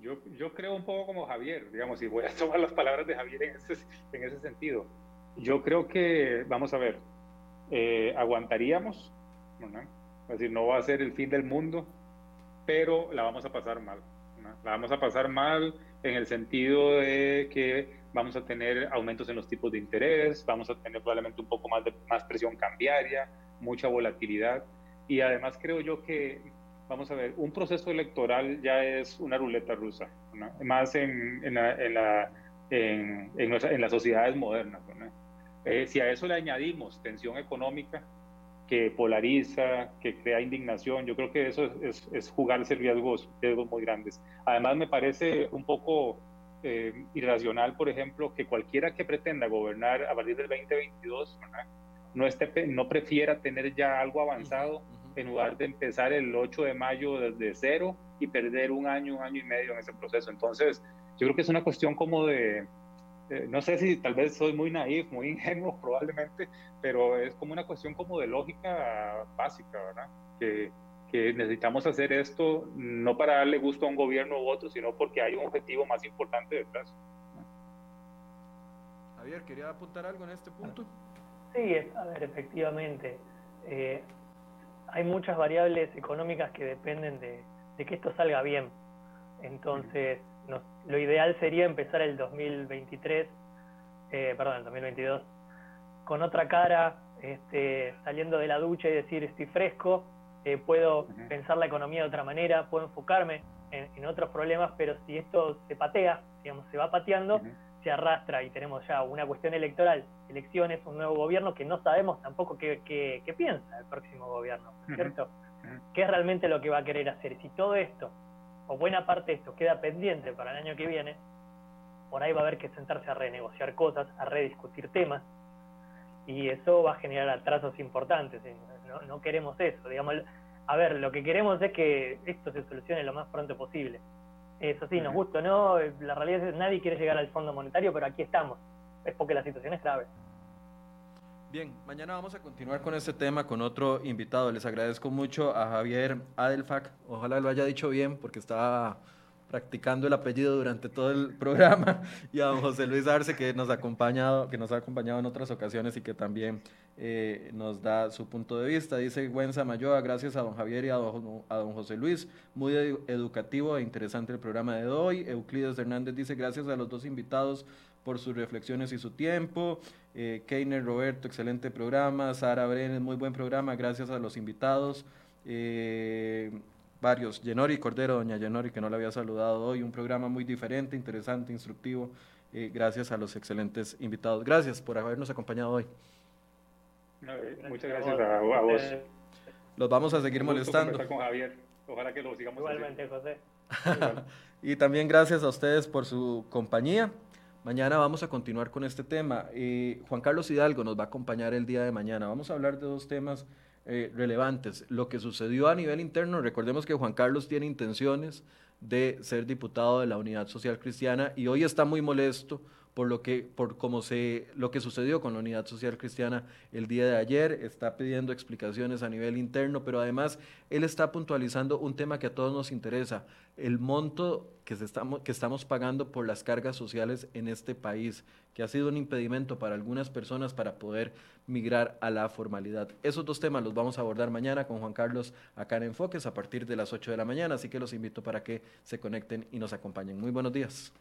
Yo, yo creo un poco como Javier, digamos, y voy a tomar las palabras de Javier en ese, en ese sentido. Yo creo que, vamos a ver, eh, aguantaríamos, ¿no? es decir, no va a ser el fin del mundo, pero la vamos a pasar mal. La vamos a pasar mal en el sentido de que vamos a tener aumentos en los tipos de interés, vamos a tener probablemente un poco más de más presión cambiaria, mucha volatilidad y además creo yo que vamos a ver, un proceso electoral ya es una ruleta rusa, más en, en, la, en, la, en, en, las sociedades modernas. Eh, si a eso le añadimos tensión económica que polariza, que crea indignación, yo creo que eso es, es, jugarse riesgos, riesgos muy grandes. Además me parece un poco eh, irracional, por ejemplo, que cualquiera que pretenda gobernar a partir del 2022 no, esté, no prefiera tener ya algo avanzado en lugar de empezar el 8 de mayo desde cero y perder un año, un año y medio en ese proceso. Entonces, yo creo que es una cuestión como de, no sé si tal vez soy muy naif, muy ingenuo probablemente, pero es como una cuestión como de lógica básica, ¿verdad? Que, que necesitamos hacer esto no para darle gusto a un gobierno u otro, sino porque hay un objetivo más importante detrás. Javier, ¿quería apuntar algo en este punto? Sí, a ver, efectivamente. Eh, hay muchas variables económicas que dependen de, que esto salga bien. Entonces, lo ideal sería empezar el 2023, eh, perdón, el 2022, con otra cara, este, saliendo de la ducha y decir estoy fresco, eh, puedo pensar la economía de otra manera, puedo enfocarme en, otros problemas, pero si esto se patea, digamos, se va pateando, se arrastra y tenemos ya una cuestión electoral, elecciones, un nuevo gobierno que no sabemos tampoco qué, qué, piensa el próximo gobierno, ¿cierto? ¿Qué es realmente lo que va a querer hacer? Si todo esto, o buena parte de esto, queda pendiente para el año que viene, por ahí va a haber que sentarse a renegociar cosas, a rediscutir temas, y eso va a generar atrasos importantes. No, no queremos eso, digamos. A ver, lo que queremos es que esto se solucione lo más pronto posible eso sí, nos gusta no, la realidad es que nadie quiere llegar al Fondo Monetario, pero aquí estamos. Es porque la situación es grave. Bien, mañana vamos a continuar con este tema con otro invitado. Les agradezco mucho a Javier Adelfac. Ojalá lo haya dicho bien porque estaba practicando el apellido durante todo el programa, y a don José Luis Arce, que nos ha acompañado, que nos ha acompañado en otras ocasiones y que también eh, nos da su punto de vista. Dice Gwen Samayoa, gracias a don Javier y a don, a don José Luis, muy educativo e interesante el programa de hoy. Euclides Hernández dice, gracias a los dos invitados por sus reflexiones y su tiempo. Eh, Keiner Roberto, excelente programa. Sara Brenes, muy buen programa, gracias a los invitados. Eh, varios. Yenori Cordero, doña Yenori, que no la había saludado hoy, un programa muy diferente, interesante, instructivo, eh, gracias a los excelentes invitados. Gracias por habernos acompañado hoy. Muchas gracias a, vos. Los vamos a seguir molestando. Con Javier. Ojalá que lo sigamos Igualmente, José. y también gracias a ustedes por su compañía. Mañana vamos a continuar con este tema. Eh, Juan Carlos Hidalgo nos va a acompañar el día de mañana. Vamos a hablar de dos temas eh, relevantes. Lo que sucedió a nivel interno, recordemos que Juan Carlos tiene intenciones de ser diputado de la Unidad Social Cristiana y hoy está muy molesto por lo que por cómo se lo que sucedió con la Unidad Social Cristiana el día de ayer, está pidiendo explicaciones a nivel interno, pero además él está puntualizando un tema que a todos nos interesa, el monto que, estamos, que estamos pagando por las cargas sociales en este país, que ha sido un impedimento para algunas personas para poder migrar a la formalidad. Esos dos temas los vamos a abordar mañana con Juan Carlos acá en Enfoques a partir de las 8 de la mañana, así que los invito para que se conecten y nos acompañen. Muy buenos días.